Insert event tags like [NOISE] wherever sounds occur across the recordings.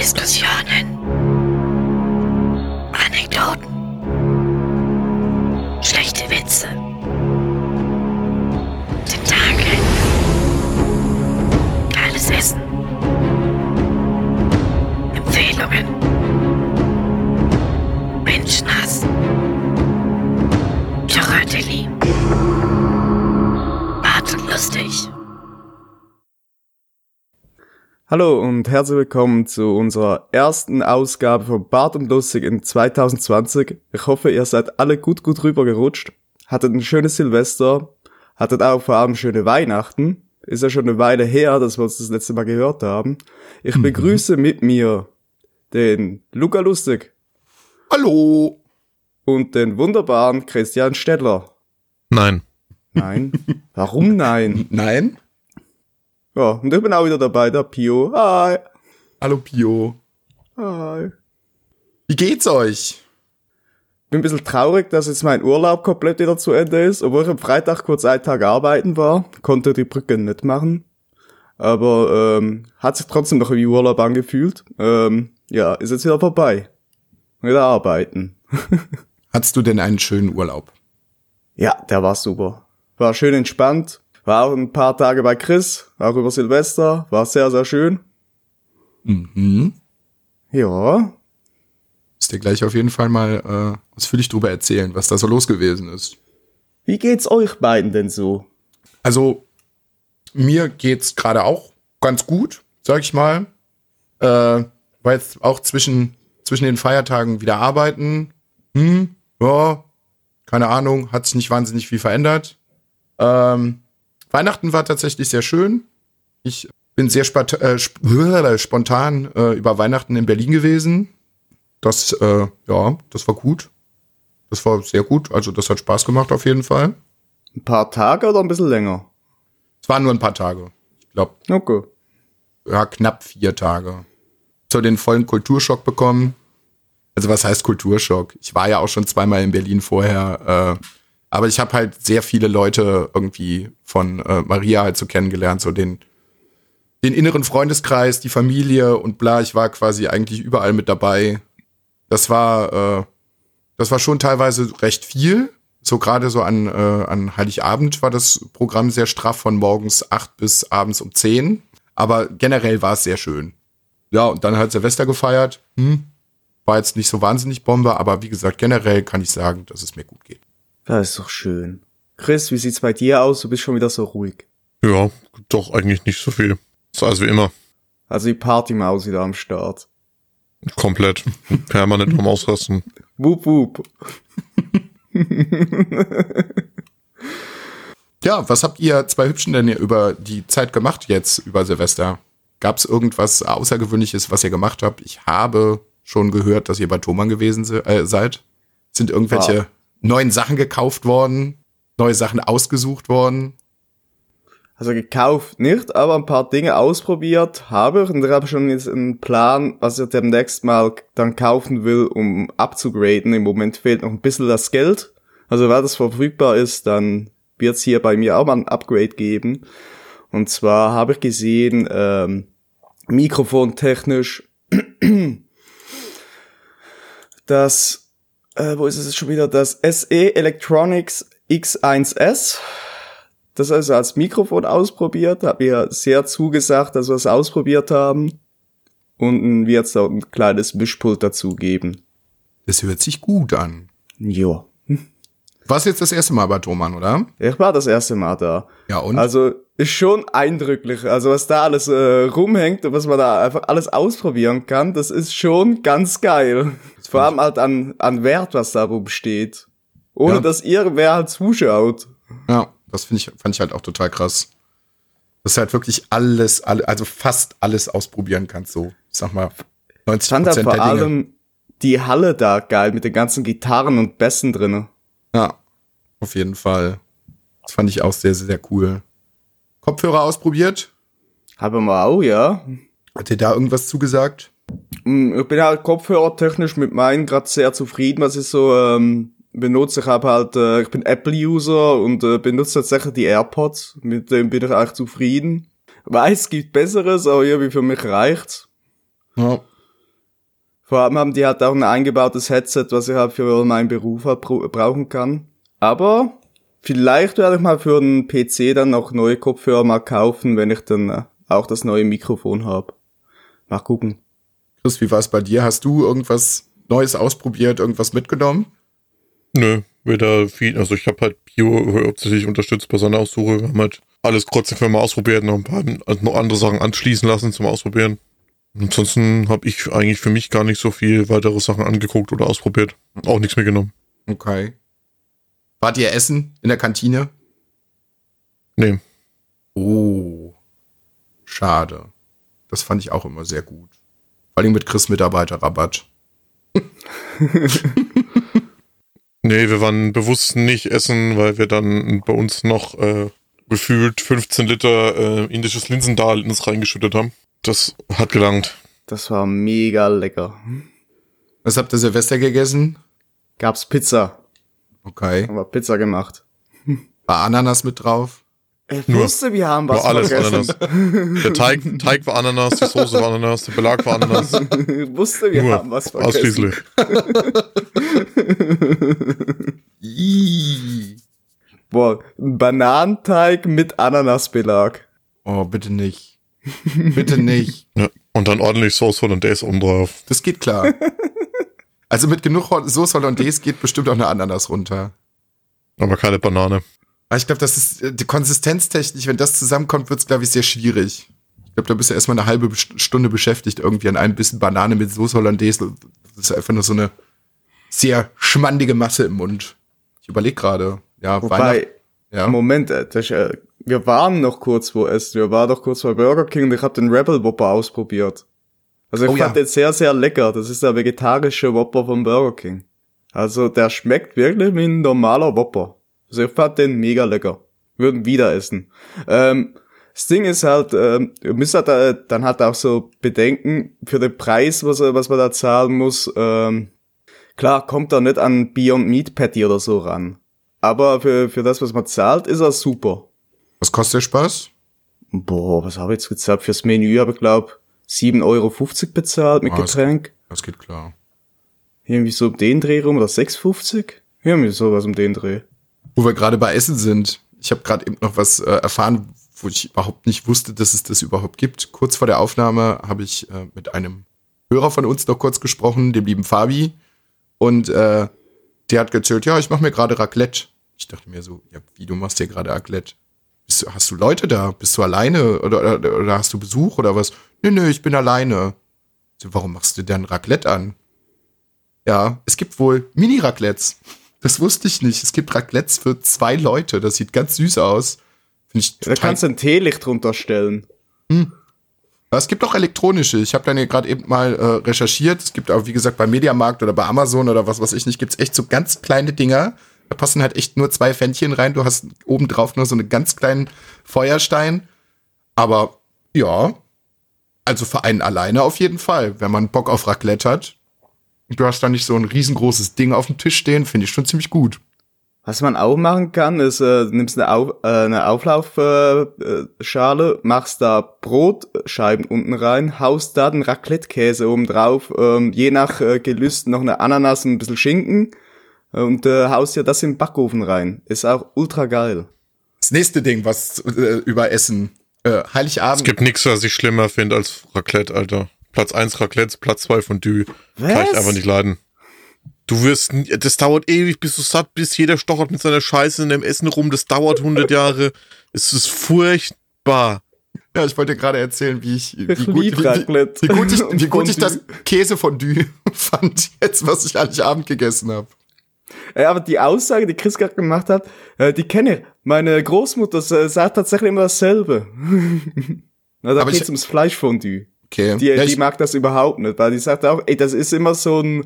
Diskussionen, Anekdoten, schlechte Witze, Tentakel, geiles Essen, Empfehlungen, Menschenhass, Choratelli, und lustig. Hallo und herzlich willkommen zu unserer ersten Ausgabe von Bart und Lustig in 2020. Ich hoffe, ihr seid alle gut, gut rübergerutscht. Hattet ein schönes Silvester. Hattet auch vor allem schöne Weihnachten. Ist ja schon eine Weile her, dass wir uns das letzte Mal gehört haben. Ich Mhm. begrüße mit mir den Luca Lustig Hallo. und den wunderbaren Christian Stedler. Nein. Nein. Warum nein? Nein? Ja, und ich bin auch wieder dabei, der Pio. Hi. Hallo Pio. Hi. Wie geht's euch? bin ein bisschen traurig, dass jetzt mein Urlaub komplett wieder zu Ende ist, obwohl ich am Freitag kurz einen Tag arbeiten war, konnte die Brücke nicht machen. Aber ähm, hat sich trotzdem noch wie Urlaub angefühlt. Ähm, ja, ist jetzt wieder vorbei. Wieder arbeiten. [LAUGHS] Hattest du denn einen schönen Urlaub? Ja, der war super. War schön entspannt. War auch ein paar Tage bei Chris, auch über Silvester. War sehr, sehr schön. Mhm. Ja, Müsst ihr gleich auf jeden Fall mal äh, ausführlich drüber erzählen, was da so los gewesen ist. wie geht's euch beiden denn so? Also, mir geht's gerade auch ganz gut, sag ich mal. Äh, war jetzt auch zwischen, zwischen den Feiertagen wieder arbeiten. Hm, ja, keine Ahnung, hat sich nicht wahnsinnig viel verändert. Ähm, Weihnachten war tatsächlich sehr schön. Ich bin sehr äh, sp äh, spontan äh, über Weihnachten in Berlin gewesen. Das, äh, ja, das war gut. Das war sehr gut. Also, das hat Spaß gemacht auf jeden Fall. Ein paar Tage oder ein bisschen länger? Es waren nur ein paar Tage. Ich glaube, Okay. ja, knapp vier Tage. So den vollen Kulturschock bekommen. Also was heißt Kulturschock? Ich war ja auch schon zweimal in Berlin vorher, äh, aber ich habe halt sehr viele Leute irgendwie von äh, Maria halt so kennengelernt, so den den inneren Freundeskreis, die Familie und bla. Ich war quasi eigentlich überall mit dabei. Das war äh, das war schon teilweise recht viel. So gerade so an, äh, an Heiligabend war das Programm sehr straff von morgens acht bis abends um zehn. Aber generell war es sehr schön. Ja, und dann halt Silvester gefeiert. Hm. War jetzt nicht so wahnsinnig Bombe, aber wie gesagt, generell kann ich sagen, dass es mir gut geht. Das ist doch schön. Chris, wie sieht's bei dir aus? Du bist schon wieder so ruhig. Ja, doch eigentlich nicht so viel. Ist alles wie immer. Also die Partymaus wieder am Start. Komplett. [LAUGHS] Permanent am Ausrasten. Wup, wup. [LAUGHS] Ja, was habt ihr zwei Hübschen denn über die Zeit gemacht jetzt, über Silvester? Gab es irgendwas Außergewöhnliches, was ihr gemacht habt? Ich habe schon gehört, dass ihr bei Thomann gewesen se äh, seid. Sind irgendwelche Ja. Neuen Sachen gekauft worden? Neue Sachen ausgesucht worden? Also gekauft nicht, aber ein paar Dinge ausprobiert habe ich und ich habe schon jetzt einen Plan, was ich demnächst mal dann kaufen will, um abzugraden. Im Moment fehlt noch ein bisschen das Geld. Also wenn das verfügbar ist, dann wird es hier bei mir auch mal ein Upgrade geben. Und zwar habe ich gesehen, ähm, mikrofontechnisch, [CLEARS THROAT] das, äh, wo ist es schon wieder, das SE Electronics X1S. Das also als Mikrofon ausprobiert, hat mir sehr zugesagt, dass wir es ausprobiert haben. Und wird es auch ein kleines Mischpult dazu geben. Das hört sich gut an. Ja. Warst jetzt das erste Mal bei Thomann, oder? Ich war das erste Mal da. Ja, und? Also ist schon eindrücklich. Also was da alles äh, rumhängt und was man da einfach alles ausprobieren kann, das ist schon ganz geil. Vor allem halt an, an Wert, was da rumsteht. Ohne Ja. dass irgendwer halt zuschaut. Ja, das finde ich, fand ich halt auch total krass. Dass du halt wirklich alles, alle, also fast alles ausprobieren kannst, so, ich sag mal, 90 Ich fand halt Prozent vor der Dinge. allem die Halle da geil mit den ganzen Gitarren und Bässen drinne. Ja, auf jeden Fall. Das fand ich auch sehr, sehr, cool. Kopfhörer ausprobiert? Haben wir auch, ja. Hat dir da irgendwas zugesagt? Mm, Ich bin halt kopfhörertechnisch mit meinen gerade sehr zufrieden, was ich so ähm, benutze. Ich habe halt, äh, ich bin Apple-User und äh, benutze tatsächlich die AirPods. Mit dem bin ich eigentlich zufrieden. Weiß, es gibt Besseres, aber irgendwie für mich reicht's. Ja. Vor allem haben die halt auch ein eingebautes Headset, was ich halt für meinen Beruf halt bra- brauchen kann. Aber vielleicht werde ich mal für einen PC dann noch neue Kopfhörer mal kaufen, wenn ich dann äh, auch das neue Mikrofon habe. Mal gucken. Chris, wie war es bei dir? Hast du irgendwas Neues ausprobiert, irgendwas mitgenommen? Nö, weder viel, also ich habe halt Bio hauptsächlich unterstützt bei seiner Aussuche. Wir haben halt alles kurz mal ausprobiert, noch ein paar also noch andere Sachen anschließen lassen zum Ausprobieren. Ansonsten habe ich eigentlich für mich gar nicht so viel weitere Sachen angeguckt oder ausprobiert. Auch nichts mitgenommen. Okay. Wart ihr essen in der Kantine? Nee. Oh. Schade. Das fand ich auch immer sehr gut. Vor allem mit Chris Mitarbeiterrabatt. [LAUGHS] Nee, wir waren bewusst nicht essen, weil wir dann bei uns noch äh, gefühlt 15 Liter äh, indisches Linsendal in uns reingeschüttet haben. Das hat gelangt. Das war mega lecker. Was habt ihr Silvester gegessen? Gab's Pizza. Okay. Haben wir Pizza gemacht. [LAUGHS] War Ananas mit drauf? Ich Nur- wusste, wir haben was War alles vergessen. Ananas. Der Teig, Teig war Ananas, die Soße war Ananas, der Belag war Ananas. Ich [LAUGHS] wusste, wir Nur haben was vergessen. ausschließlich. [LAUGHS] Boah, ein Bananenteig mit Ananasbelag. Oh, bitte nicht. bitte nicht. Ja. Und dann ordentlich Sauce Hollandaise oben drauf. Das geht klar. Also mit genug Soße Hollandaise geht bestimmt auch eine Ananas runter. Aber keine Banane. Aber ich glaube, das ist äh, die Konsistenztechnisch, wenn das zusammenkommt, wird es, glaube ich, sehr schwierig. Ich glaube, da bist du erstmal eine halbe Stunde beschäftigt, irgendwie an einem bisschen Banane mit Soße Hollandaise. Das ist einfach nur so eine sehr schmandige Masse im Mund. Ich überlege gerade. Ja, Wobei, Weihnacht- ja. Moment, äh, das, äh, wir waren noch kurz wo essen. Wir waren doch kurz bei Burger King und ich habe den Rebel Whopper ausprobiert. Also ich Oh fand ja. den sehr, sehr lecker. Das ist der vegetarische Whopper von Burger King. Also der schmeckt wirklich wie ein normaler Whopper. Also ich fand den mega lecker. Würden wieder essen. Ähm, das Ding ist halt, ähm, ihr müsst halt, äh, dann halt auch so bedenken, für den Preis, was, was man da zahlen muss, ähm, klar, kommt er nicht an Beyond Meat Patty oder so ran. Aber für, für das, was man zahlt, ist er super. Was kostet der Spaß? Boah, was habe ich jetzt gezahlt? Fürs Menü habe ich glaub 7,50 Euro bezahlt mit Ah, das- Getränk. Das geht klar. Irgendwie so um den Dreh rum oder 6,50? Irgendwie sowas um den Dreh. Wo wir gerade bei Essen sind. Ich habe gerade eben noch was äh, erfahren, wo ich überhaupt nicht wusste, dass es das überhaupt gibt. Kurz vor der Aufnahme habe ich äh, mit einem Hörer von uns noch kurz gesprochen, dem lieben Fabi. Und äh, der hat erzählt, ja, ich mache mir gerade Raclette. Ich dachte mir so, ja, wie, du machst dir gerade Raclette? Bist hast du Leute da? Bist du alleine? Oder, oder, oder hast du Besuch oder was? Nö, nö, ich bin alleine. So, warum machst du denn Raclette an? Ja, es gibt wohl Mini-Raclettes. Das wusste ich nicht. Es gibt Raclettes für zwei Leute. Das sieht ganz süß aus. Finde ich Da kannst du ein Teelicht drunter stellen. Aber es gibt auch elektronische. Ich habe dann hier gerade eben mal äh, recherchiert. Es gibt auch, wie gesagt, beim Mediamarkt oder bei Amazon oder was weiß ich nicht, gibt's echt so ganz kleine Dinger. Da passen halt echt nur zwei Fännchen rein. Du hast oben drauf nur so einen ganz kleinen Feuerstein. Aber ja, also für einen alleine auf jeden Fall. Wenn man Bock auf Raclette hat, und du hast da nicht so ein riesengroßes Ding auf dem Tisch stehen, finde ich schon ziemlich gut. Was man auch machen kann, ist, äh, nimmst eine, Auf, äh, eine Auflaufschale, äh, machst da Brotscheiben unten rein, haust da den Raclette-Käse oben drauf, ähm, je nach äh, Gelüst noch eine Ananas und ein bisschen Schinken und äh, haust dir das im Backofen rein. Ist auch ultra geil. Das nächste Ding, was äh, über Essen. Äh, Es Heiligabend. gibt nichts, was ich schlimmer finde als Raclette, Alter. Platz 1 Raclette, Platz 2 Fondue. Kann ich einfach nicht leiden. Du wirst, das dauert ewig, bis du satt bist. Jeder stochert mit seiner Scheiße in dem Essen rum. Das dauert 100 Jahre. Es ist furchtbar. Ja, ich wollte gerade erzählen, wie ich, wie Ich gut, wie, wie, Raclette. wie gut ich, wie gut ich das Fondue. Käsefondue [LAUGHS] fand, jetzt, was ich Heiligabend gegessen habe. Äh, aber die Aussage, die Chris gerade gemacht hat, äh, die kenne ich. Meine Großmutter sagt tatsächlich immer dasselbe. [LAUGHS] Na, da ich- geht's ums Fleischfondue. Okay. Die, ja, die mag das überhaupt nicht, weil die sagt auch, ey, das ist immer so ein,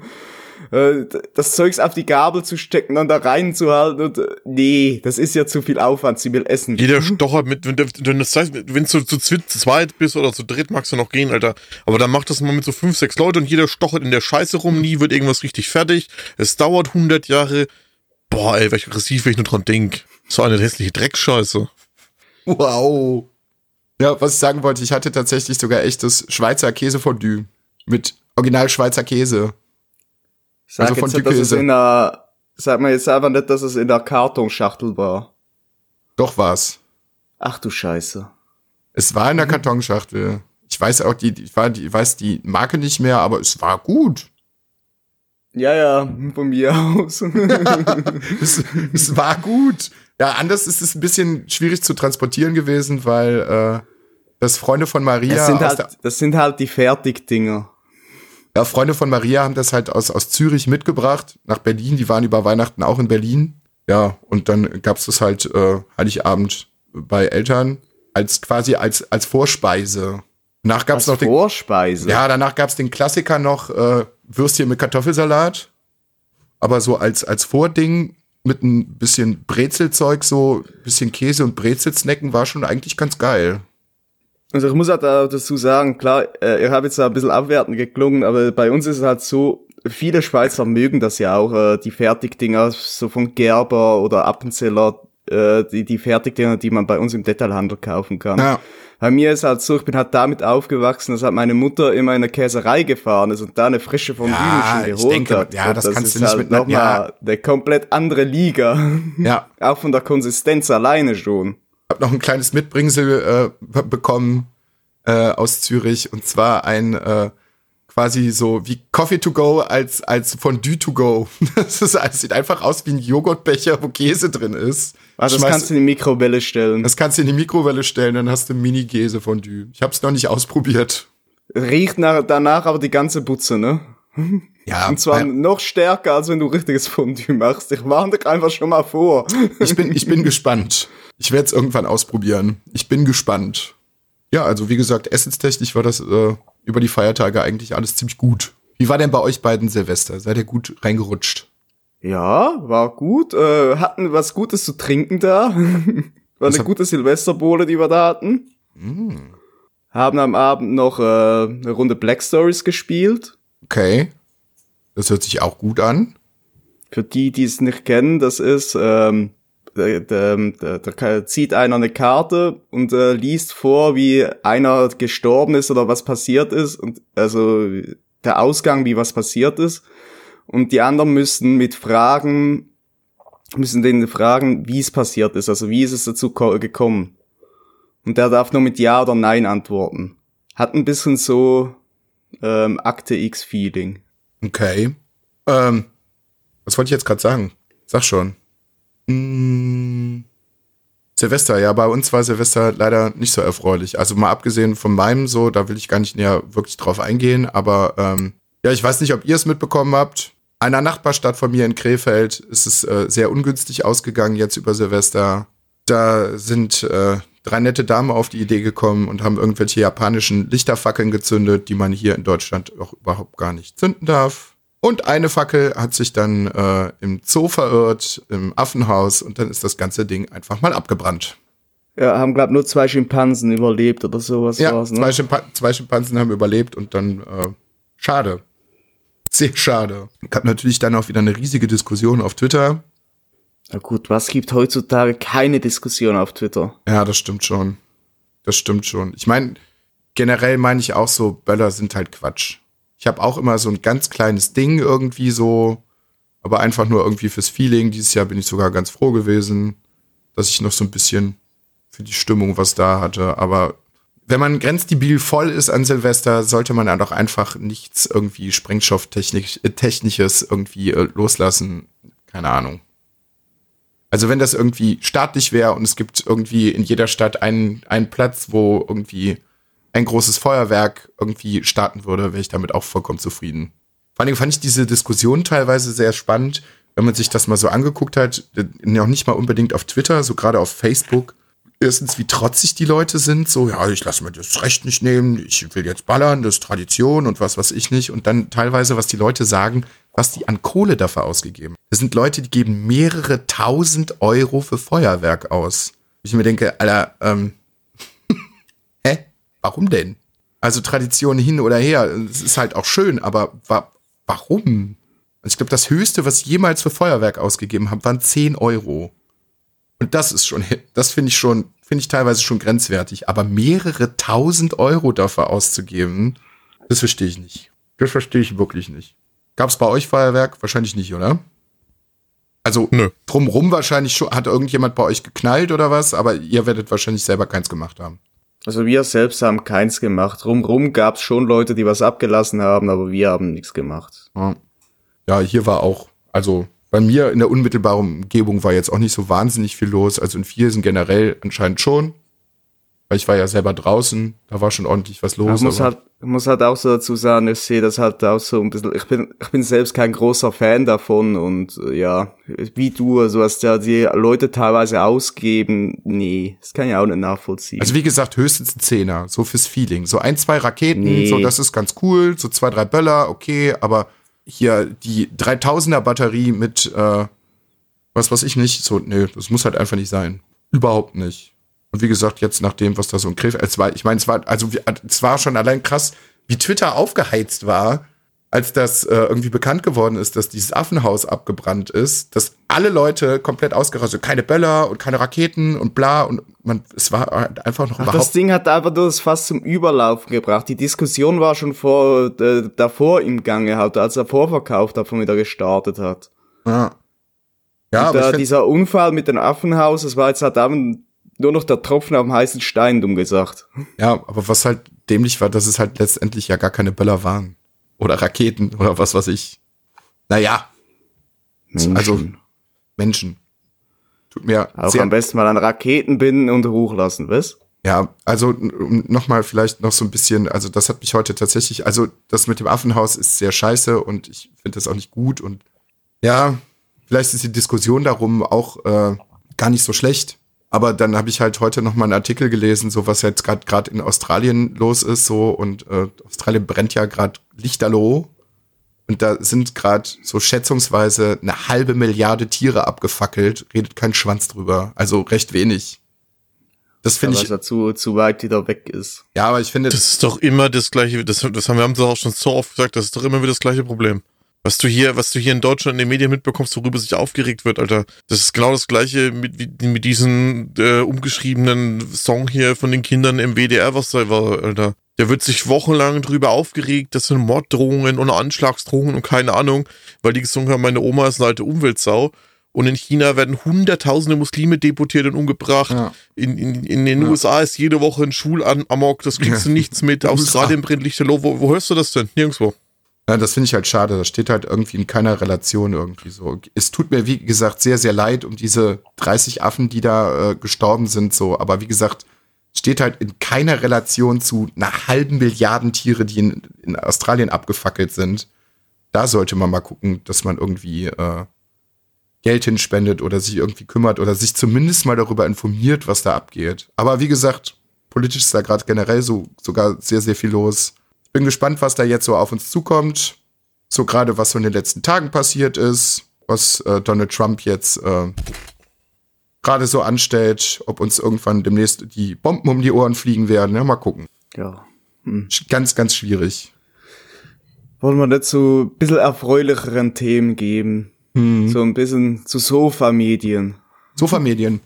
äh, das Zeugs auf die Gabel zu stecken und da reinzuhalten und, äh, nee, das ist ja zu viel Aufwand, sie will essen. Jeder stochert mit, wenn, du- wenn, das heißt, wenn du zu zweit bist oder zu dritt, magst du noch gehen, Alter. Aber dann macht das mal mit so fünf, sechs Leuten und jeder stochert in der Scheiße rum, nie wird irgendwas richtig fertig. Es dauert 100 Jahre. Boah, ey, welch aggressiv, wenn ich nur dran denk. So eine hässliche Dreckscheiße. wow. Ja, was ich sagen wollte, ich hatte tatsächlich sogar echtes Schweizer Käsefondue mit Original Schweizer Käse. Sag Also von jetzt dass es in einer, sag mal jetzt einfach nicht, dass es in der Kartonschachtel war. Doch war's. Ach du Scheiße. Es war in der Kartonschachtel. Ich weiß auch die, ich war, die, ich weiß die Marke nicht mehr, aber es war gut. Ja, ja, von mir aus. [LAUGHS] es, es war gut. Ja, anders ist es ein bisschen schwierig zu transportieren gewesen, weil äh, das Freunde von Maria Das sind, halt, das sind halt die Fertigdinger. Ja, Freunde von Maria haben das halt aus, aus Zürich mitgebracht nach Berlin. Die waren über Weihnachten auch in Berlin. Ja, und dann gab's das halt äh, Heiligabend bei Eltern als quasi als als Vorspeise. Danach gab's Als noch den Vorspeise. Ja, danach gab's den Klassiker noch äh, Würstchen mit Kartoffelsalat. Aber so als, als Vording mit ein bisschen Brezelzeug, so ein bisschen Käse und Brezelsnacken war schon eigentlich ganz geil. Also ich muss halt auch dazu sagen, klar, äh, ich habe jetzt da ein bisschen abwertend geklungen, aber bei uns ist es halt so, viele Schweizer mögen das ja auch, äh, die Fertigdinger, so von Gerber oder Appenzeller, äh, die, die Fertigdinger, die man bei uns im Detailhandel kaufen kann. Ja. Bei mir ist halt so, ich bin halt damit aufgewachsen, dass halt meine Mutter immer in eine Käserei gefahren ist und da eine frische Fondue Ja, ich geholt denke, hat. ja, Und das kannst ist du nicht halt mit einer- noch mal ja. eine komplett andere Liga. Ja. [LAUGHS] auch von der Konsistenz alleine schon. Hab noch ein kleines Mitbringsel äh, be- bekommen äh, aus Zürich und zwar ein äh, quasi so wie Coffee to go als als Fondue to go. [LAUGHS] Das ist das sieht einfach aus wie ein Joghurtbecher, wo Käse drin ist. Also das kannst du in die Mikrowelle stellen. Das kannst du in die Mikrowelle stellen, dann hast du Mini-Käse-Fondue. Ich hab's noch nicht ausprobiert. Riecht nach, danach aber die ganze Butze, ne? [LAUGHS] Ja, Und zwar äh, noch stärker, als wenn du richtiges Fondue machst. Ich warne dich einfach schon mal vor. ich bin, ich bin gespannt. Ich werde es irgendwann ausprobieren. Ich bin gespannt. Ja, also wie gesagt, essenstechnisch war das äh, über die Feiertage eigentlich alles ziemlich gut. Wie war denn bei euch beiden Silvester? Seid ihr gut reingerutscht? Ja, war gut. Äh, hatten was Gutes zu trinken da. [LAUGHS] war eine gute Silvesterbowle, die wir da hatten. Haben am Abend noch äh, eine Runde Black Stories gespielt. Okay. Das hört sich auch gut an. Für die, die es nicht kennen, das ist, ähm, da, da, da, da zieht einer eine Karte und äh, liest vor, wie einer gestorben ist oder was passiert ist und also der Ausgang, wie was passiert ist. Und die anderen müssen mit Fragen, müssen denen fragen, wie es passiert ist, also wie ist es dazu ko- gekommen. Und der darf nur mit Ja oder Nein antworten. Hat ein bisschen so ähm, Akte X-Feeling. Okay. Ähm, was wollte ich jetzt gerade sagen? Sag schon. Mm, Silvester, ja, bei uns war Silvester leider nicht so erfreulich. Also mal abgesehen von meinem so, da will ich gar nicht näher wirklich drauf eingehen, aber ähm, ja, ich weiß nicht, ob ihr es mitbekommen habt. Einer Nachbarstadt von mir in Krefeld ist es äh, sehr ungünstig ausgegangen jetzt über Silvester. Da sind äh, drei nette Damen auf die Idee gekommen und haben irgendwelche japanischen Lichterfackeln gezündet, die man hier in Deutschland auch überhaupt gar nicht zünden darf. Und eine Fackel hat sich dann äh, im Zoo verirrt, im Affenhaus, und dann ist das ganze Ding einfach mal abgebrannt. Ja, haben glaub nur zwei Schimpansen überlebt oder sowas Ja, war's, ne? zwei, Schimpa zwei Schimpansen haben überlebt und dann äh, schade. Sehr schade. Gab natürlich dann auch wieder eine riesige Diskussion auf Twitter. Na gut, was gibt heutzutage keine Diskussion auf Twitter? Ja, das stimmt schon. Das stimmt schon. Ich meine, generell meine ich auch so, Böller sind halt Quatsch. Ich habe auch immer so ein ganz kleines Ding irgendwie so, aber einfach nur irgendwie fürs Feeling. Dieses Jahr bin ich sogar ganz froh gewesen, dass ich noch so ein bisschen für die Stimmung was da hatte. Aber wenn man grenzdebil voll ist an Silvester, sollte man dann doch einfach nichts irgendwie Sprengstofftechnisches irgendwie äh, loslassen. Keine Ahnung. Also wenn das irgendwie staatlich wäre und es gibt irgendwie in jeder Stadt einen, einen Platz, wo irgendwie ein großes Feuerwerk irgendwie starten würde, wäre ich damit auch vollkommen zufrieden. Vor allem fand ich diese Diskussion teilweise sehr spannend, wenn man sich das mal so angeguckt hat, noch nicht mal unbedingt auf Twitter, so gerade auf Facebook. Erstens, wie trotzig die Leute sind, so, ja, ich lasse mir das Recht nicht nehmen, ich will jetzt ballern, das ist Tradition und was weiß ich nicht. Und dann teilweise, was die Leute sagen, was die an Kohle dafür ausgegeben. Das sind Leute, die geben mehrere tausend Euro für Feuerwerk aus. Ich mir denke, Alter, ähm, [LAUGHS] hä? Warum denn? Also Tradition hin oder her, es ist halt auch schön, aber wa warum? Also ich glaube, das Höchste, was ich jemals für Feuerwerk ausgegeben habe, waren 10 Euro. Und das ist schon, [LAUGHS] das finde ich schon, finde ich teilweise schon grenzwertig. Aber mehrere tausend Euro dafür auszugeben, das verstehe ich nicht. Das verstehe ich wirklich nicht. Gab es bei euch Feuerwerk? Wahrscheinlich nicht, oder? Also Nö. drumrum wahrscheinlich schon, hat irgendjemand bei euch geknallt oder was, aber ihr werdet wahrscheinlich selber keins gemacht haben. Also wir selbst haben keins gemacht. Rumrum gab's schon Leute, die was abgelassen haben, aber wir haben nichts gemacht. Ja. ja, hier war auch, also bei mir in der unmittelbaren Umgebung war jetzt auch nicht so wahnsinnig viel los. Also in Viersen generell anscheinend schon. Weil ich war ja selber draußen, da war schon ordentlich was los. Ich muss halt, muss halt auch so dazu sagen, ich sehe das halt auch so ein bisschen, ich bin, ich bin selbst kein großer Fan davon und äh, ja, wie du, also was da die Leute teilweise ausgeben, nee, das kann ich auch nicht nachvollziehen. Also wie gesagt, höchstens ein Zehner, so fürs Feeling. So ein, zwei Raketen, Nee. so das ist ganz cool, so zwei, drei Böller, okay, aber hier die 3000er Batterie mit, äh, was weiß ich nicht, so, nee, das muss halt einfach nicht sein. Überhaupt nicht. Und wie gesagt, jetzt nach dem, was da so ein Griff, es war, ich meine, es war, also es war schon allein krass, wie Twitter aufgeheizt war, als das äh, irgendwie bekannt geworden ist, dass dieses Affenhaus abgebrannt ist, dass alle Leute komplett ausgerastet, keine Böller und keine Raketen und bla und man, es war halt einfach noch Ach, überhaupt das Ding hat einfach nur das Fass zum Überlaufen gebracht. Die Diskussion war schon vor, äh, davor im Gange, halt, als der Vorverkauf davon wieder gestartet hat. Ja, ja aber da, ich find, dieser Unfall mit dem Affenhaus, das war jetzt halt dann nur noch der Tropfen auf dem heißen Stein, dumm gesagt. ja, aber was halt dämlich war, dass es halt letztendlich ja gar keine Böller waren. Oder Raketen oder was weiß ich. Naja, also Menschen. Tut mir Auch am besten mal an Raketen binden und hochlassen, was? Ja, also nochmal vielleicht noch so ein bisschen, also das hat mich heute tatsächlich, also das mit dem Affenhaus ist sehr scheiße und ich finde das auch nicht gut und ja, vielleicht ist die Diskussion darum auch äh, gar nicht so schlecht. Aber dann habe ich halt heute noch mal einen Artikel gelesen, so was jetzt gerade gerade in Australien los ist, so und äh, Australien brennt ja gerade lichterloh und da sind gerade so schätzungsweise eine halbe Milliarde Tiere abgefackelt, redet kein Schwanz drüber, also recht wenig. Das finde Weil ich er zu, zu weit wieder weg ist. ja, aber ich finde, Das ist doch immer das gleiche, das, das haben wir haben doch auch schon so oft gesagt, das ist doch immer wieder das gleiche Problem. Was du hier, was du hier in Deutschland in den Medien mitbekommst, worüber sich aufgeregt wird, Alter. Das ist genau das gleiche mit, mit diesem äh, umgeschriebenen Song hier von den Kindern im WDR, was da war, Alter. Der wird sich wochenlang drüber aufgeregt, das sind Morddrohungen und Anschlagsdrohungen und keine Ahnung, weil die gesungen haben, meine Oma ist eine alte Umweltsau. Und in China werden hunderttausende Muslime deportiert und umgebracht. Ja. In, in, in den Ja. USA ist jede Woche ein Schulamok, das kriegst du nichts mit. [LAUGHS] Australien brennt lichterloh. Wo, wo hörst du das denn? Nirgendwo. Ja, das finde ich halt schade. Das steht halt irgendwie in keiner Relation irgendwie so. Es tut mir, wie gesagt, sehr, sehr leid um diese 30 Affen, die da äh, gestorben sind, so. Aber wie gesagt, steht halt in keiner Relation zu einer halben Milliarden Tiere, die in, in Australien abgefackelt sind. Da sollte man mal gucken, dass man irgendwie äh, Geld hinspendet oder sich irgendwie kümmert oder sich zumindest mal darüber informiert, was da abgeht. Aber wie gesagt, politisch ist da gerade generell so sogar sehr, sehr viel los. Bin gespannt, was da jetzt so auf uns zukommt. So gerade, was so in den letzten Tagen passiert ist, was äh, Donald Trump jetzt äh, gerade so anstellt, ob uns irgendwann demnächst die Bomben um die Ohren fliegen werden. Ja, mal gucken. Ja. Sch- Ganz, ganz schwierig. Wollen wir so ein bisschen erfreulicheren Themen geben? Hm. So ein bisschen zu Sofa-Medien. Sofamedien.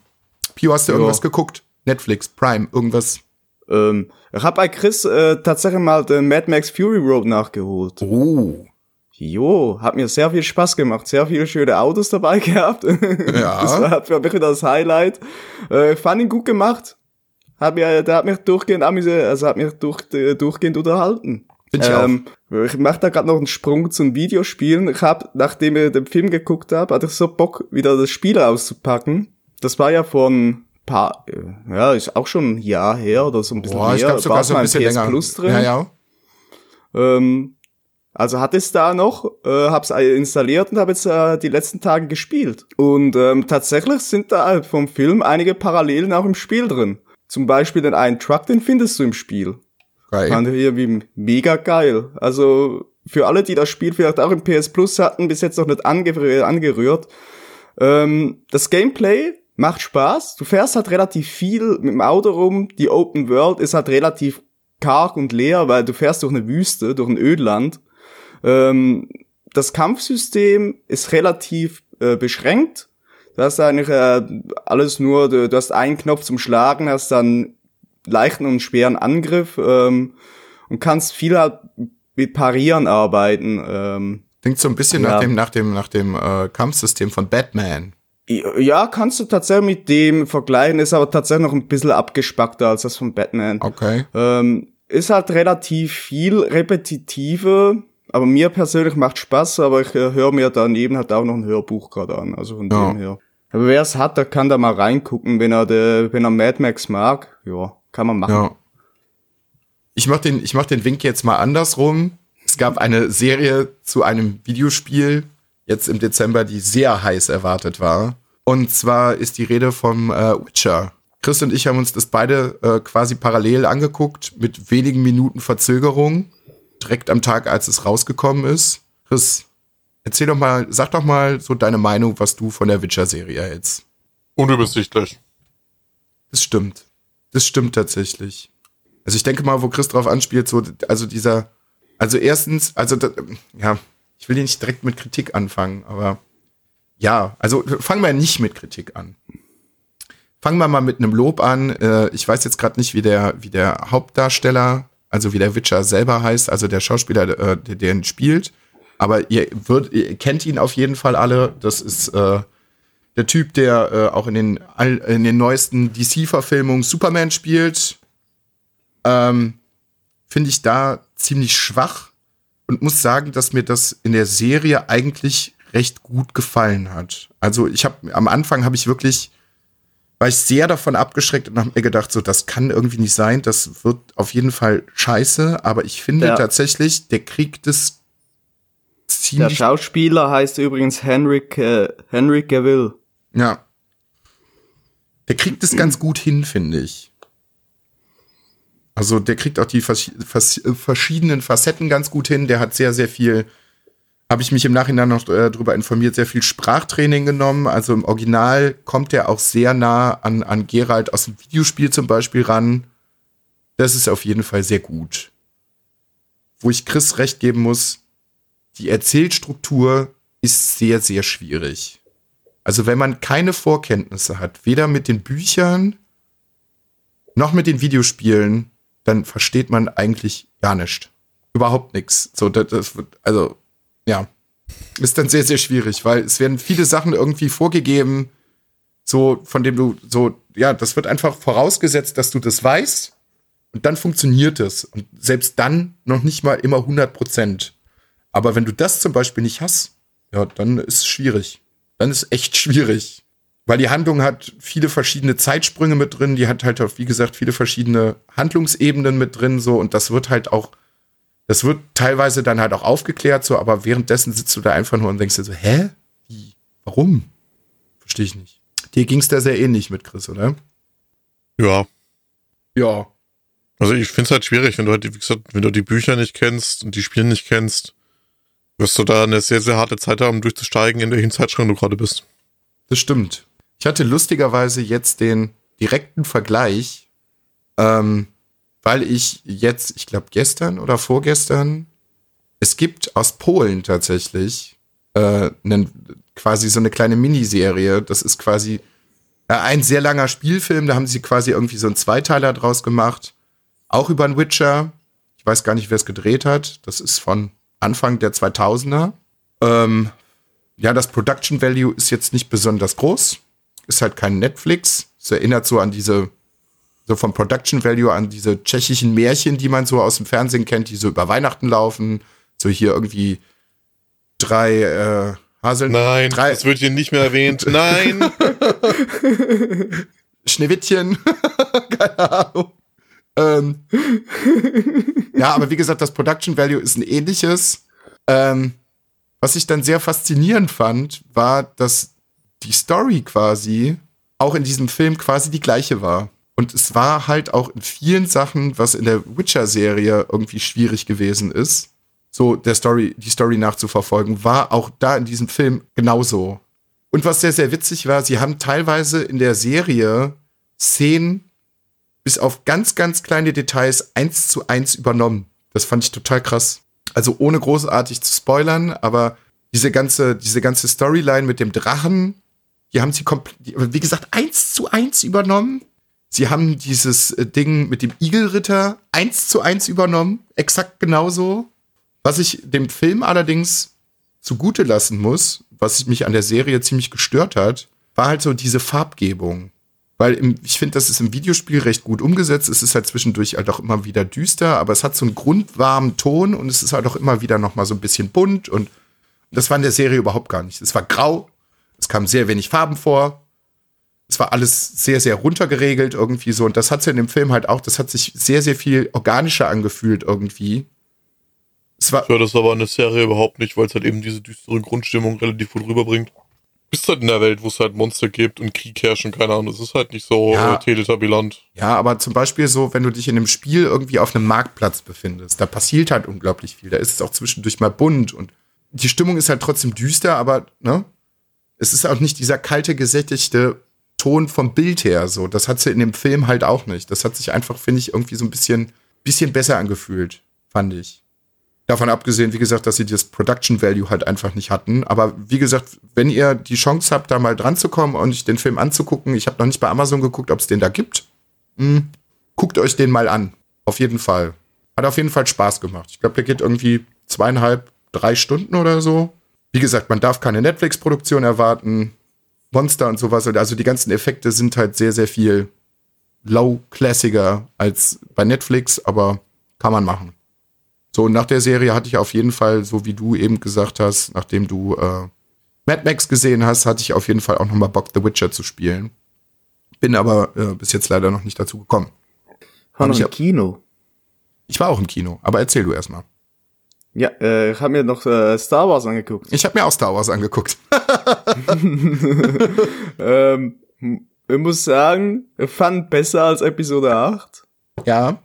Pio, hast du Ja. irgendwas geguckt? Netflix, Prime, irgendwas? Ähm, ich hab bei Chris äh, tatsächlich mal den Mad Max Fury Road nachgeholt. Oh. Jo, hat mir sehr viel Spaß gemacht, sehr viele schöne Autos dabei [LAUGHS] gehabt. Ja. Das war für mich wieder das Highlight. Äh, fand ihn gut gemacht. Hat mir, der hat mich durchgehend amüsiert, also hat mich durch, äh, durchgehend unterhalten. Find ich ähm, ich mache da gerade noch einen Sprung zum Videospielen. Ich habe, nachdem ich den Film geguckt habe, hatte ich so Bock, wieder das Spiel auszupacken. Das war ja von paar, äh, ja, ist auch schon ein Jahr her oder so ein bisschen Boah, ich mehr. glaube sogar so ein bisschen PS länger. Plus drin. Ja, ja. Ähm, also hatte es da noch, äh, hab's installiert und habe jetzt äh, die letzten Tage gespielt. Und ähm, tatsächlich sind da vom Film einige Parallelen auch im Spiel drin. Zum Beispiel den einen Truck, den findest du im Spiel. Geil. Fand ich irgendwie mega geil. Also für alle, die das Spiel vielleicht auch im PS Plus hatten, bis jetzt noch nicht ange angerührt. Ähm, das Gameplay macht Spaß. Du fährst halt relativ viel mit dem Auto rum. Die Open World ist halt relativ karg und leer, weil du fährst durch eine Wüste, durch ein Ödland. Ähm, das Kampfsystem ist relativ äh, beschränkt. Du hast eigentlich äh, alles nur, du, du hast einen Knopf zum Schlagen, hast dann leichten und schweren Angriff ähm, und kannst viel halt mit Parieren arbeiten. Ähm, Klingt so ein bisschen Ja. nach dem, nach dem, nach dem äh, Kampfsystem von Batman. Ja, kannst du tatsächlich mit dem vergleichen, ist aber tatsächlich noch ein bisschen abgespackter als das von Batman. Okay. Ähm, ist halt relativ viel repetitive, aber mir persönlich macht Spaß, aber ich äh, höre mir daneben halt auch noch ein Hörbuch gerade an, also von Ja. dem her. Aber wer es hat, der kann da mal reingucken, wenn er de, wenn er Mad Max mag, ja, kann man machen. Ja. Ich mach den, ich mach den Wink jetzt mal andersrum. Es gab eine Serie zu einem Videospiel jetzt im Dezember, die sehr heiß erwartet war. Und zwar ist die Rede vom äh, Witcher. Chris und ich haben uns das beide äh, quasi parallel angeguckt, mit wenigen Minuten Verzögerung, direkt am Tag, als es rausgekommen ist. Chris, erzähl doch mal, sag doch mal so deine Meinung, was du von der Witcher-Serie hältst. Unübersichtlich. Das stimmt. Das stimmt tatsächlich. Also ich denke mal, wo Chris drauf anspielt, so, also dieser, also erstens, also, ja, ich will hier nicht direkt mit Kritik anfangen, aber ja, also fangen wir nicht mit Kritik an. Fangen wir mal mit einem Lob an. Äh, ich weiß jetzt gerade nicht, wie der, wie der Hauptdarsteller, also wie der Witcher selber heißt, also der Schauspieler, äh, der, ihn spielt. Aber ihr, würd, ihr kennt ihn auf jeden Fall alle. Das ist äh, der Typ, der äh, auch in den, in den neuesten DC-Verfilmungen Superman spielt. Ähm, Finde ich da ziemlich schwach und muss sagen, dass mir das in der Serie eigentlich recht gut gefallen hat. Also ich habe am Anfang habe ich wirklich war ich sehr davon abgeschreckt und habe mir gedacht, so das kann irgendwie nicht sein, das wird auf jeden Fall scheiße, aber ich finde Ja. tatsächlich, der kriegt es Der ziemlich Schauspieler heißt übrigens Henrik, äh, Henrik Cavill. Ja. Der kriegt es ganz gut hin, finde ich. Also der kriegt auch die vers vers verschiedenen Facetten ganz gut hin. Der hat sehr, sehr viel, habe ich mich im Nachhinein noch äh, darüber informiert, sehr viel Sprachtraining genommen. Also im Original kommt er auch sehr nah an, an Geralt aus dem Videospiel zum Beispiel ran. Das ist auf jeden Fall sehr gut. Wo ich Chris recht geben muss, die Erzählstruktur ist sehr, sehr schwierig. Also wenn man keine Vorkenntnisse hat, weder mit den Büchern noch mit den Videospielen, dann versteht man eigentlich gar nichts. Überhaupt nichts. So, das, das also, ja. Ist dann sehr, sehr schwierig, weil es werden viele Sachen irgendwie vorgegeben, so, von dem du, so, ja, das wird einfach vorausgesetzt, dass du das weißt und dann funktioniert es. Und selbst dann noch nicht mal immer 100 Prozent. Aber wenn du das zum Beispiel nicht hast, ja, dann ist es schwierig. Dann ist es echt schwierig. Weil die Handlung hat viele verschiedene Zeitsprünge mit drin, die hat halt auch, wie gesagt, viele verschiedene Handlungsebenen mit drin, so, und das wird halt auch, das wird teilweise dann halt auch aufgeklärt, so, aber währenddessen sitzt du da einfach nur und denkst dir so, hä? Wie? Warum? Verstehe ich nicht. Dir ging's da sehr ähnlich mit Chris, oder? Ja. Ja. Also ich finde es halt schwierig, wenn du halt, wie gesagt, wenn du die Bücher nicht kennst und die Spiele nicht kennst, wirst du da eine sehr, sehr harte Zeit haben, durchzusteigen, in welchem Zeitschrank du gerade bist. Das stimmt. Ich hatte lustigerweise jetzt den direkten Vergleich, ähm, weil ich jetzt, ich glaube gestern oder vorgestern, es gibt aus Polen tatsächlich äh, einen, quasi so eine kleine Miniserie. Das ist quasi äh, ein sehr langer Spielfilm. Da haben sie quasi irgendwie so einen Zweiteiler draus gemacht. Auch über einen Witcher. Ich weiß gar nicht, wer es gedreht hat. Das ist von Anfang der 2000er. Ähm, ja, das Production Value ist jetzt nicht besonders groß. Ist halt kein Netflix. Es erinnert so an diese, so vom Production Value an diese tschechischen Märchen, die man so aus dem Fernsehen kennt, die so über Weihnachten laufen. So hier irgendwie drei äh, Haseln. Nein, drei das wird hier nicht mehr erwähnt. Nein! [LAUGHS] Schneewittchen. [LAUGHS] Keine Ahnung. Ähm, ja, aber wie gesagt, das Production Value ist ein ähnliches. Ähm, was ich dann sehr faszinierend fand, war, dass die Story quasi auch in diesem Film quasi die gleiche war. Und es war halt auch in vielen Sachen, was in der Witcher-Serie irgendwie schwierig gewesen ist, so der Story, die Story nachzuverfolgen, war auch da in diesem Film genauso. Und was sehr, sehr witzig war, sie haben teilweise in der Serie Szenen bis auf ganz, ganz kleine Details eins zu eins übernommen. Das fand ich total krass. Also ohne großartig zu spoilern, aber diese ganze, diese ganze Storyline mit dem Drachen, die haben sie komplett, wie gesagt, eins zu eins übernommen. Sie haben dieses äh, Ding mit dem Igelritter eins zu eins übernommen, exakt genauso. Was ich dem Film allerdings zugute lassen muss, was mich an der Serie ziemlich gestört hat, war halt so diese Farbgebung. Weil im, ich finde, das ist im Videospiel recht gut umgesetzt. Es ist halt zwischendurch halt auch immer wieder düster, aber es hat so einen grundwarmen Ton und es ist halt auch immer wieder noch mal so ein bisschen bunt und das war in der Serie überhaupt gar nicht. Es war grau, es kam sehr wenig Farben vor. Es war alles sehr, sehr runtergeregelt irgendwie so. Und das hat sie in dem Film halt auch, das hat sich sehr, sehr viel organischer angefühlt irgendwie. Es war, Ich höre das aber in der Serie überhaupt nicht, weil es halt eben diese düstere Grundstimmung relativ gut rüberbringt. Bist halt in der Welt, wo es halt Monster gibt und Krieg herrschen, keine Ahnung. Es ist halt nicht so Ja. äh, teletabilant. Ja, aber zum Beispiel so, wenn du dich in einem Spiel irgendwie auf einem Marktplatz befindest, da passiert halt unglaublich viel. Da ist es auch zwischendurch mal bunt und die Stimmung ist halt trotzdem düster, aber ne, es ist auch nicht dieser kalte, gesättigte Ton vom Bild her. So, das hat sie in dem Film halt auch nicht. Das hat sich einfach, finde ich, irgendwie so ein bisschen, bisschen besser angefühlt, fand ich. Davon abgesehen, wie gesagt, dass sie das Production Value halt einfach nicht hatten. Aber wie gesagt, wenn ihr die Chance habt, da mal dran zu kommen und sich den Film anzugucken, ich habe noch nicht bei Amazon geguckt, ob es den da gibt. Hm, guckt euch den mal an. Auf jeden Fall. Hat auf jeden Fall Spaß gemacht. Ich glaube, der geht irgendwie zweieinhalb, drei Stunden oder so. Wie gesagt, man darf keine Netflix-Produktion erwarten. Monster und sowas. Also die ganzen Effekte sind halt sehr, sehr viel low-classiger als bei Netflix, aber kann man machen. So, und nach der Serie hatte ich auf jeden Fall, so wie du eben gesagt hast, nachdem du äh, Mad Max gesehen hast, hatte ich auf jeden Fall auch nochmal Bock, The Witcher zu spielen. Bin aber äh, bis jetzt leider noch nicht dazu gekommen. War noch im Kino. Ich war auch im Kino, aber erzähl du erstmal. Ja, äh, ich habe mir noch äh, Star Wars angeguckt. Ich habe mir auch Star Wars angeguckt. [LAUGHS] ähm, ich muss sagen, ich fand besser als Episode 8. ja,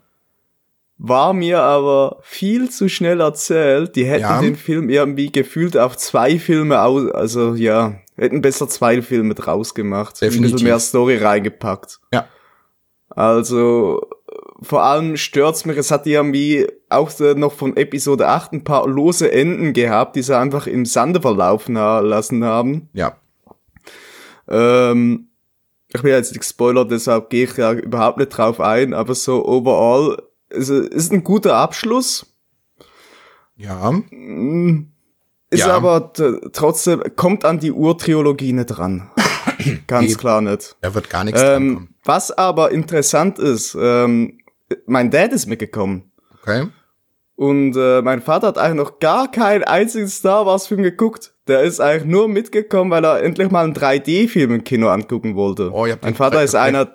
War mir aber viel zu schnell erzählt. Die hätten Ja. den Film irgendwie gefühlt auf zwei Filme aus, also ja, hätten besser zwei Filme draus gemacht. Ein Definitiv. bisschen mehr Story reingepackt. ja, Also, vor allem stört's mich, es hat irgendwie auch noch von Episode 8 ein paar lose Enden gehabt, die sie einfach im Sande verlaufen lassen haben. ja. Ähm, ich will jetzt nicht gespoilert, deshalb gehe ich ja überhaupt nicht drauf ein, aber so overall, es ist ein guter Abschluss. Ja, Mm, Ist Ja. aber trotzdem, kommt an die Urtrilogie nicht ran. [COUGHS] Ganz klar nicht. da wird gar nichts Ähm, was aber interessant ist, ähm, mein Dad ist mitgekommen. Okay. Und äh, mein Vater hat eigentlich noch gar keinen einzigen Star Wars Film geguckt. Der ist eigentlich nur mitgekommen, weil er endlich mal einen 3D-Film im Kino angucken wollte. Oh, ihr habt mein Vater ist okay. einer,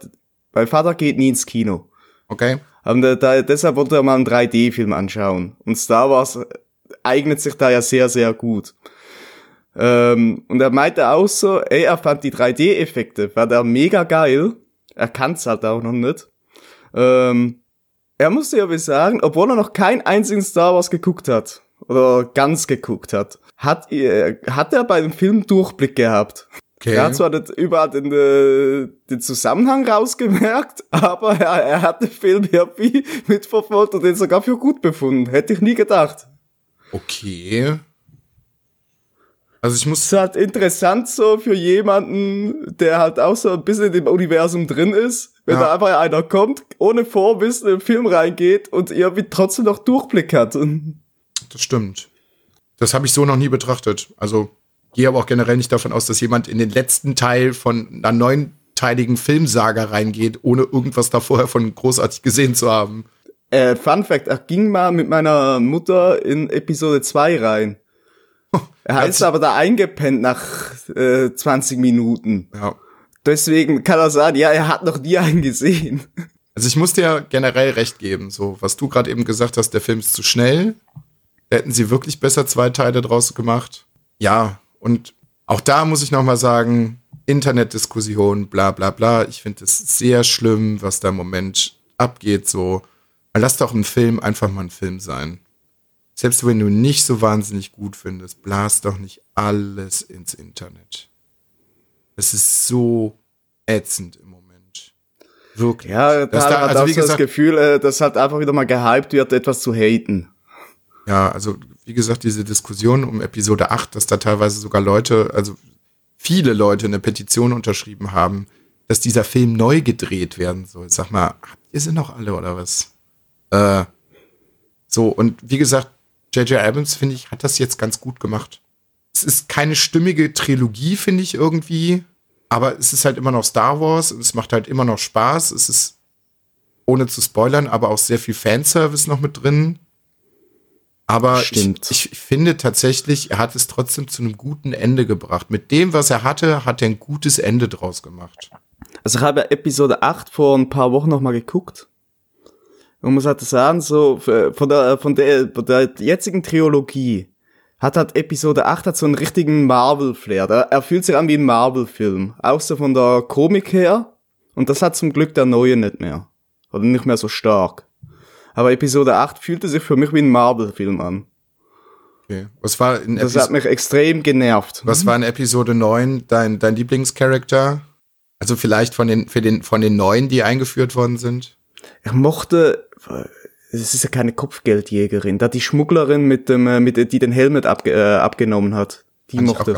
mein Vater geht nie ins Kino. Okay. Und äh, da, deshalb wollte er mal einen 3D-Film anschauen. Und Star Wars eignet sich da ja sehr, sehr gut. Ähm, und er meinte auch so, ey, er fand die 3D-Effekte, war da mega geil. Er kann's halt auch noch nicht. Ähm, er musste aber sagen, obwohl er noch keinen einzigen Star Wars geguckt hat, oder ganz geguckt hat, hat, äh, hat er bei dem Film Durchblick gehabt. Okay. Er hat zwar nicht überall den, äh, den Zusammenhang rausgemerkt, [LAUGHS] aber er, er hat den Film irgendwie mitverfolgt und den sogar für gut befunden. Hätte ich nie gedacht. Okay. Also ich Es muss ist halt interessant so für jemanden, der halt auch so ein bisschen in dem Universum drin ist, wenn Ja. da einfach einer kommt, ohne Vorwissen in den Film reingeht und irgendwie trotzdem noch Durchblick hat. Das stimmt. Das habe ich so noch nie betrachtet. Also gehe aber auch generell nicht davon aus, dass jemand in den letzten Teil von einer neunteiligen Filmsaga reingeht, ohne irgendwas da vorher von großartig gesehen zu haben. Äh, Fun Fact, er ging mal mit meiner Mutter in Episode 2 rein. Er Hat ist aber da eingepennt nach äh, 20 Minuten. Ja. Deswegen kann er sagen, ja, er hat noch nie einen gesehen. Also ich muss dir generell recht geben, so was du gerade eben gesagt hast, der Film ist zu schnell. Da hätten sie wirklich besser zwei Teile draus gemacht. Ja, und auch da muss ich noch mal sagen, Internetdiskussion, bla bla bla. Ich finde es sehr schlimm, was da im Moment abgeht. So, lass doch ein Film einfach mal ein Film sein. Selbst wenn du nicht so wahnsinnig gut findest, blas doch nicht alles ins Internet. Es ist so ätzend im Moment. Wirklich. Ja, Das da da- hat also wie so das gesagt- Gefühl, äh, dass halt einfach wieder mal gehypt wird, etwas zu haten. Ja, also wie gesagt, diese Diskussion um Episode 8, dass da teilweise sogar Leute, also viele Leute eine Petition unterschrieben haben, dass dieser Film neu gedreht werden soll. Sag mal, habt ihr sie noch alle oder was? Äh, so, und wie gesagt, J.J. Abrams, finde ich, hat das jetzt ganz gut gemacht. Es ist keine stimmige Trilogie, finde ich irgendwie. Aber es ist halt immer noch Star Wars und es macht halt immer noch Spaß. Es ist, ohne zu spoilern, aber auch sehr viel Fanservice noch mit drin. Aber Stimmt. Ich, ich finde tatsächlich, er hat es trotzdem zu einem guten Ende gebracht. Mit dem, was er hatte, hat er ein gutes Ende draus gemacht. Also ich habe Episode 8 vor ein paar Wochen noch mal geguckt. Und muss halt sagen, so äh, von der, von der, von der jetzigen Trilogie hat halt Episode 8 hat so einen richtigen Marvel-Flair. Er, er fühlt sich an wie ein Marvel-Film. Auch so von der Komik her. Und das hat zum Glück der neue nicht mehr. Oder nicht mehr so stark. Aber Episode 8 fühlte sich für mich wie ein Marvel-Film an. Okay. Was war in, Das Epis hat mich extrem genervt. was war in Episode 9 dein, dein Lieblingscharakter? Also vielleicht von den, für den, von den neuen, die eingeführt worden sind? Ich mochte, es ist ja keine Kopfgeldjägerin, da die Schmugglerin mit dem, äh, mit, die den Helmet abge, äh, abgenommen hat. Die ich mochte. Ich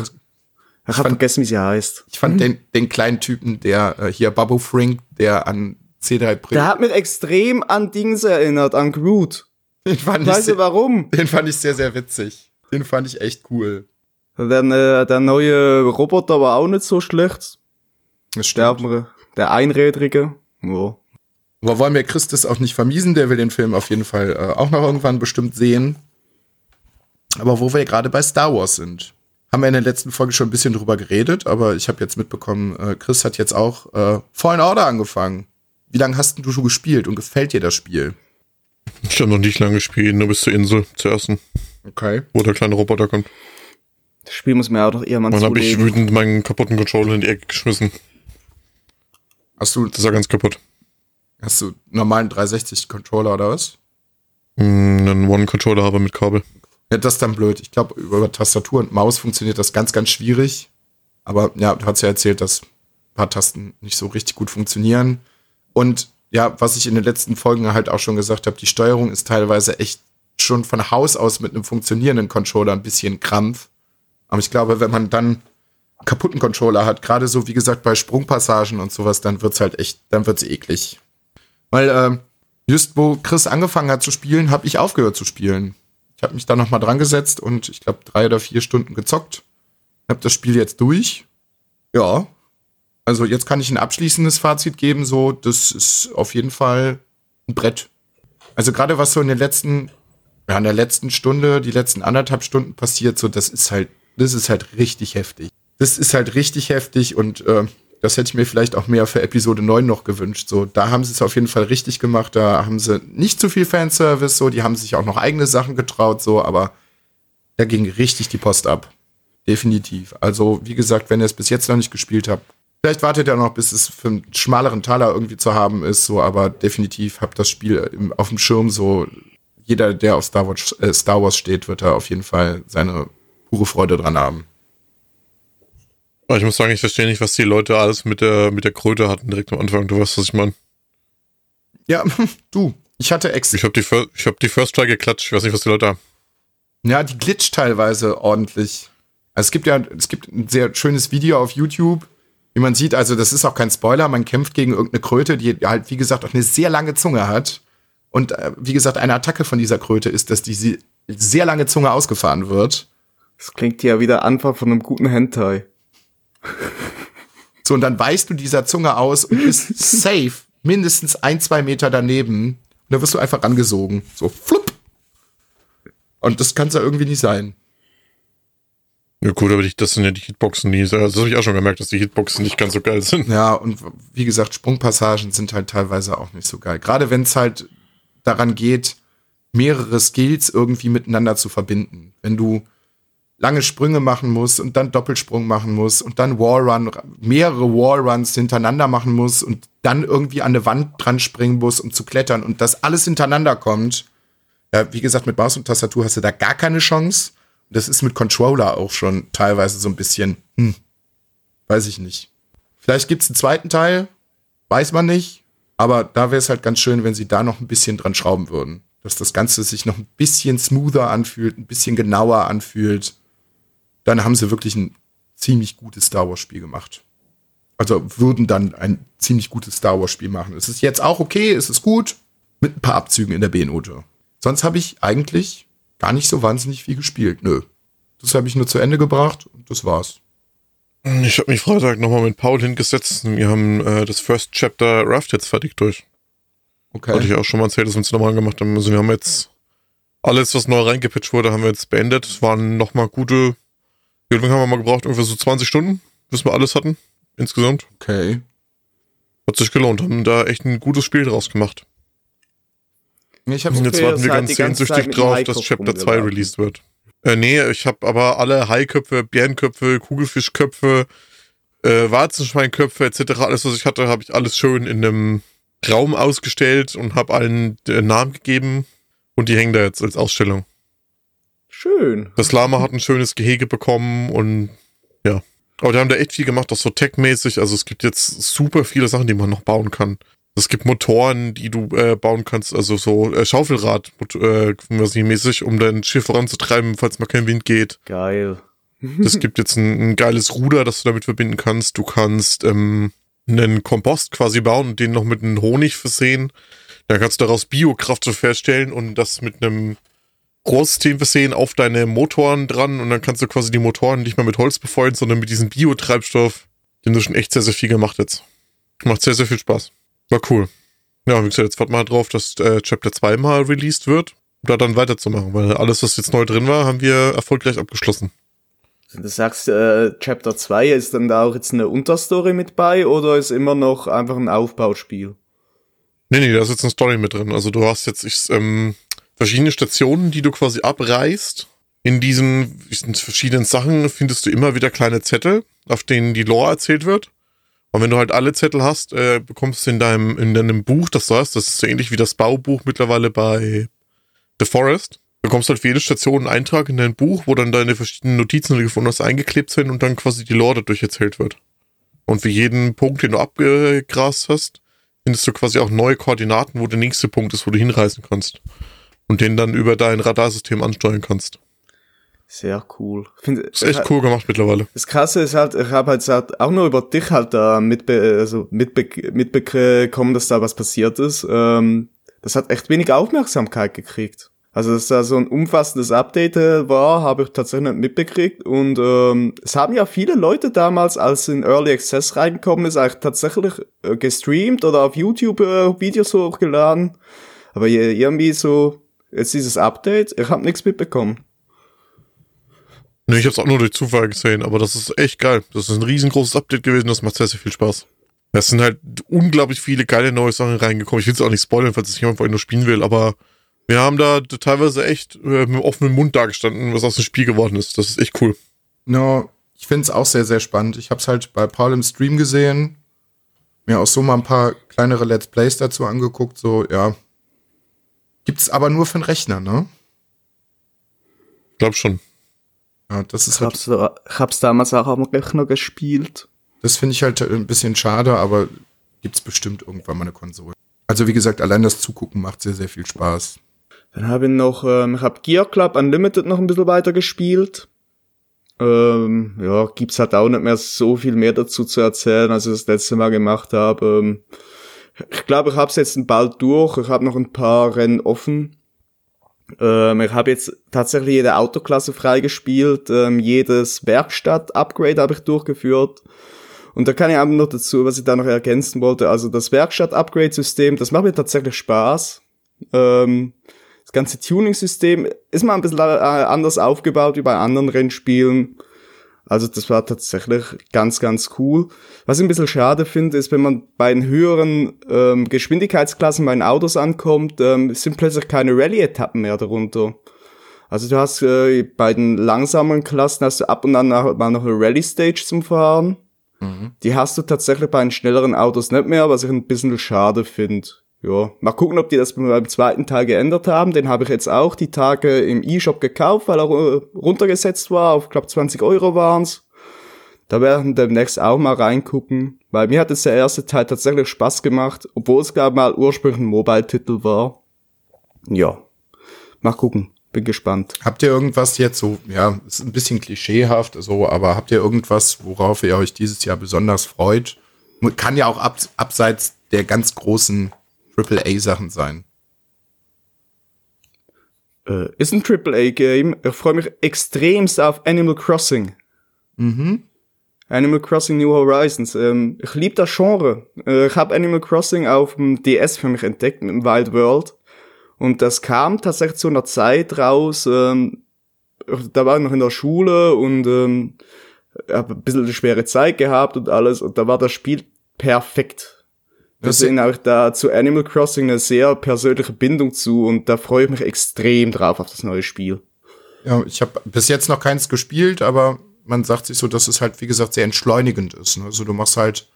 habe fand- vergessen, wie sie heißt. Ich fand den, den kleinen Typen, der äh, hier Babu Frink, der an C3 Der hat mich extrem an Dings erinnert, an Groot. den fand, Ich ich weiß sehr, warum. den fand ich sehr, sehr witzig. Den fand ich echt cool. Der, äh, der neue Roboter war auch nicht so schlecht. Das Der, der Einrädrige. Ja. Aber wollen wir Chris das auch nicht vermiesen, der will den Film auf jeden Fall äh, auch noch irgendwann bestimmt sehen. Aber wo wir gerade bei Star Wars sind, haben wir in der letzten Folge schon ein bisschen drüber geredet, aber ich habe jetzt mitbekommen, äh, Chris hat jetzt auch äh, Fallen Order angefangen. Wie lange hast denn du schon gespielt und gefällt dir das Spiel? Ich habe noch nicht lange gespielt, nur bis zur Insel, zur ersten, Okay. wo der kleine Roboter kommt. Das Spiel muss mir auch noch irgendwann Dann habe ich wütend meinen kaputten Controller in die Ecke geschmissen. Hast du, Das ist ja ganz kaputt. Hast du normalen 360-Controller oder was? Hm, Einen One-Controller habe mit Kabel. Ja, das ist dann blöd. Ich glaube, über Tastatur und Maus funktioniert das ganz, ganz schwierig. Aber ja, du hast ja erzählt, dass ein paar Tasten nicht so richtig gut funktionieren. Und ja, was ich in den letzten Folgen halt auch schon gesagt habe, die Steuerung ist teilweise echt schon von Haus aus mit einem funktionierenden Controller ein bisschen krampf. Aber ich glaube, wenn man dann einen kaputten Controller hat, gerade so wie gesagt bei Sprungpassagen und sowas, dann wird's halt echt, dann wird's eklig. Weil ähm, just wo Chris angefangen hat zu spielen, habe ich aufgehört zu spielen. Ich habe mich da noch mal dran gesetzt und ich glaube drei oder vier Stunden gezockt. Hab das Spiel jetzt durch. Ja. Also jetzt kann ich ein abschließendes Fazit geben. So, das ist auf jeden Fall ein Brett. Also gerade was so in den letzten, ja, in der letzten Stunde, die letzten anderthalb Stunden passiert, so, das ist halt, das ist halt richtig heftig. Das ist halt richtig heftig und äh, das hätte ich mir vielleicht auch mehr für Episode 9 noch gewünscht. So, da haben sie es auf jeden Fall richtig gemacht. Da haben sie nicht zu viel Fanservice, so, die haben sich auch noch eigene Sachen getraut, so, aber da ging richtig die Post ab. Definitiv. Also, wie gesagt, wenn ihr es bis jetzt noch nicht gespielt habt, vielleicht wartet ihr noch, bis es für einen schmaleren Taler irgendwie zu haben ist, so, aber definitiv habt das Spiel auf dem Schirm, so, jeder, der auf Star Wars, äh, Star Wars steht, wird da auf jeden Fall seine pure Freude dran haben. Aber ich muss sagen, ich verstehe nicht, was die Leute alles mit der, mit der Kröte hatten direkt am Anfang. Du weißt, was ich meine. Ja, [LAUGHS] du, ich hatte ex Ich habe die, ich hab die First Try geklatscht. Ich weiß nicht, was die Leute haben. Ja, die glitscht teilweise ordentlich. Also es gibt ja, es gibt ein sehr schönes Video auf YouTube, wie man sieht, also das ist auch kein Spoiler, man kämpft gegen irgendeine Kröte, die halt, wie gesagt, auch eine sehr lange Zunge hat. Und äh, wie gesagt, eine Attacke von dieser Kröte ist, dass diese sehr lange Zunge ausgefahren wird. Das klingt ja wieder Anfang von einem guten Hentai. [LAUGHS] So, und dann weichst du dieser Zunge aus und bist safe mindestens ein, zwei Meter daneben. Und dann wirst du einfach angesogen. So, flupp. Und das kann es ja irgendwie nicht sein. Ja gut, aber das sind ja die Hitboxen, die, das habe ich auch schon gemerkt, dass die Hitboxen nicht ganz so geil sind. Ja, und wie gesagt, Sprungpassagen sind halt teilweise auch nicht so geil. Gerade wenn es halt daran geht, mehrere Skills irgendwie miteinander zu verbinden. Wenn du lange Sprünge machen musst und dann Doppelsprung machen musst und dann Wallrun, mehrere Wallruns hintereinander machen musst und dann irgendwie an eine Wand dran springen musst, um zu klettern und das alles hintereinander kommt. Ja, wie gesagt, mit Maus und Tastatur hast du da gar keine Chance. Das ist mit Controller auch schon teilweise so ein bisschen, hm, weiß ich nicht. Vielleicht gibt's einen zweiten Teil, weiß man nicht. Aber da wäre es halt ganz schön, wenn sie da noch ein bisschen dran schrauben würden. Dass das Ganze sich noch ein bisschen smoother anfühlt, ein bisschen genauer anfühlt. Dann haben sie wirklich ein ziemlich gutes Star Wars-Spiel gemacht. Also würden dann ein ziemlich gutes Star Wars-Spiel machen. Es ist jetzt auch okay, es ist gut, mit ein paar Abzügen in der B-Note. Sonst habe ich eigentlich gar nicht so wahnsinnig viel gespielt. Nö. Das habe ich nur zu Ende gebracht und das war's. Ich habe mich Freitag nochmal mit Paul hingesetzt. Wir haben äh, das First Chapter Raft jetzt fertig durch. Okay. Hatte ich auch schon mal erzählt, dass wir uns nochmal gemacht haben. Also wir haben jetzt alles, was neu reingepitcht wurde, haben wir jetzt beendet. Es waren nochmal gute, wie lange haben wir mal gebraucht? Ungefähr so 20 Stunden, bis wir alles hatten. Insgesamt. Okay. Hat sich gelohnt. Haben da echt ein gutes Spiel draus gemacht. Ich hab's Und jetzt Okay, warten wir ganz sehnsüchtig drauf, dass Chapter 2 rumgelaufen. released wird. Äh, nee, ich habe aber alle Haiköpfe, Bärenköpfe, Kugelfischköpfe, äh, Warzenschweinköpfe etc. Alles, was ich hatte, habe ich alles schön in einem Raum ausgestellt und habe allen äh, Namen gegeben. Und die hängen da jetzt als Ausstellung. Schön. Das Lama hat ein schönes Gehege bekommen und ja. Aber die haben da echt viel gemacht, auch so tech-mäßig. Also es gibt jetzt super viele Sachen, die man noch bauen kann. Es gibt Motoren, die du äh, bauen kannst, also so äh, Schaufelrad, äh, mäßig, um dein Schiff voranzutreiben, falls mal kein Wind geht. Geil. [LAUGHS] Es gibt jetzt ein, ein geiles Ruder, das du damit verbinden kannst. Du kannst ähm, einen Kompost quasi bauen und den noch mit einem Honig versehen. Dann kannst du daraus Biokraft herstellen und das mit einem Rohrsystem versehen auf deine Motoren dran und dann kannst du quasi die Motoren nicht mehr mit Holz befeuern, sondern mit diesem Biotreibstoff. Den du schon echt sehr, sehr viel gemacht jetzt. Macht sehr, sehr viel Spaß. War cool. Ja, wie gesagt, jetzt warten wir halt drauf, dass äh, Chapter 2 mal released wird, um da dann weiterzumachen, weil alles, was jetzt neu drin war, haben wir erfolgreich abgeschlossen. Du sagst, äh, Chapter 2 ist dann da auch jetzt eine Unterstory mit bei oder ist immer noch einfach ein Aufbauspiel? Nee, nee, da ist jetzt eine Story mit drin. Also du hast jetzt ich, ähm, verschiedene Stationen, die du quasi abreißt. In diesen, verschiedenen Sachen findest du immer wieder kleine Zettel, auf denen die Lore erzählt wird. Und wenn du halt alle Zettel hast, äh, bekommst du in deinem, in deinem Buch, das du hast, das ist so ähnlich wie das Baubuch mittlerweile bei The Forest, bekommst halt für jede Station einen Eintrag in dein Buch, wo dann deine verschiedenen Notizen, die du gefunden hast, eingeklebt sind und dann quasi die Lore dadurch erzählt wird. Und für jeden Punkt, den du abgegrast hast, findest du quasi auch neue Koordinaten, wo der nächste Punkt ist, wo du hinreisen kannst. Und den dann über dein Radarsystem ansteuern kannst. Sehr cool. Find, Ist echt cool gemacht mittlerweile. Das Krasse ist halt, ich habe halt gesagt, auch nur über dich halt da mitbe also mitbe mitbekommen, dass da was passiert ist. Ähm, das hat echt wenig Aufmerksamkeit gekriegt. Also dass da so ein umfassendes Update äh, war, habe ich tatsächlich nicht mitbekriegt. Und ähm, es haben ja viele Leute damals, als in Early Access reingekommen ist, eigentlich tatsächlich äh, gestreamt oder auf YouTube äh, Videos hochgeladen. Aber irgendwie so, jetzt dieses Update, ich habe nichts mitbekommen. Nee, ich hab's auch nur durch Zufall gesehen, aber das ist echt geil. Das ist ein riesengroßes Update gewesen, das macht sehr, sehr viel Spaß. Es sind halt unglaublich viele geile neue Sachen reingekommen. Ich will es auch nicht spoilern, falls es jemand von euch nur spielen will, aber wir haben da teilweise echt äh, mit offenem Mund dagestanden, was aus dem Spiel geworden ist. Das ist echt cool. No, ich finde es auch sehr, sehr spannend. Ich habe es halt bei Paul im Stream gesehen, mir auch so mal ein paar kleinere Let's Plays dazu angeguckt, so, ja. Gibt's aber nur für den Rechner, ne? Glaub schon. Ja, das ist Ich halt, hab's, ich hab's damals auch am Rechner gespielt. das finde ich halt ein bisschen schade, aber gibt's bestimmt irgendwann mal eine Konsole. Also wie gesagt, allein das Zugucken macht sehr, sehr viel Spaß. Dann habe ich noch, ähm, ich habe Gear Club Unlimited noch ein bisschen weiter gespielt. Ähm, ja, gibt's halt auch nicht mehr so viel mehr dazu zu erzählen, als ich das letzte Mal gemacht habe. Ähm, ich glaube, ich habe es jetzt bald durch. Ich habe noch ein paar Rennen offen. Ähm, ich habe jetzt tatsächlich jede Autoklasse freigespielt. Ähm, jedes Werkstatt-Upgrade habe ich durchgeführt. Und da kann ich einfach noch dazu, was ich da noch ergänzen wollte. Also das Werkstatt-Upgrade-System, das macht mir tatsächlich Spaß. Ähm, das ganze Tuning-System ist mal ein bisschen äh, anders aufgebaut wie bei anderen Rennspielen. Also das war tatsächlich ganz, ganz cool. Was ich ein bisschen schade finde, ist, wenn man bei den höheren ähm, Geschwindigkeitsklassen bei den Autos ankommt, ähm, sind plötzlich keine Rallye-Etappen mehr darunter. Also du hast äh, bei den langsameren Klassen hast du ab und an noch, mal noch eine Rally-Stage zum Fahren. Die hast du tatsächlich bei den schnelleren Autos nicht mehr, was ich ein bisschen schade finde. Ja, mal gucken, ob die das beim zweiten Teil geändert haben. Den habe ich jetzt auch die Tage im E-Shop gekauft, weil er äh, runtergesetzt war. Auf, glaube 20 Euro waren's. Da werden demnächst auch mal reingucken. Weil mir hat jetzt der erste Teil tatsächlich Spaß gemacht, obwohl es, glaube mal ursprünglich ein Mobile-Titel war. Ja, mal gucken. Bin gespannt. Habt ihr irgendwas jetzt so, ja, ist ein bisschen klischeehaft, so, aber habt ihr irgendwas, worauf ihr euch dieses Jahr besonders freut? Kann ja auch ab, abseits der ganz großen AAA-Sachen sein. Äh, ist ein AAA-Game. Ich freue mich extremst auf Animal Crossing. Mhm. Animal Crossing New Horizons. Ähm, ich liebe das Genre. Äh, ich habe Animal Crossing auf dem DS für mich entdeckt mit dem Wild World. Und das kam tatsächlich zu einer Zeit raus, ähm, da war ich noch in der Schule und ähm, habe ein bisschen eine schwere Zeit gehabt und alles. Und da war das Spiel perfekt. Das- Deswegen habe ich da zu Animal Crossing eine sehr persönliche Bindung zu und da freue ich mich extrem drauf auf das neue Spiel. Ja, ich habe bis jetzt noch keins gespielt, aber man sagt sich so, dass es halt, wie gesagt, sehr entschleunigend ist. Ne? Also du machst halt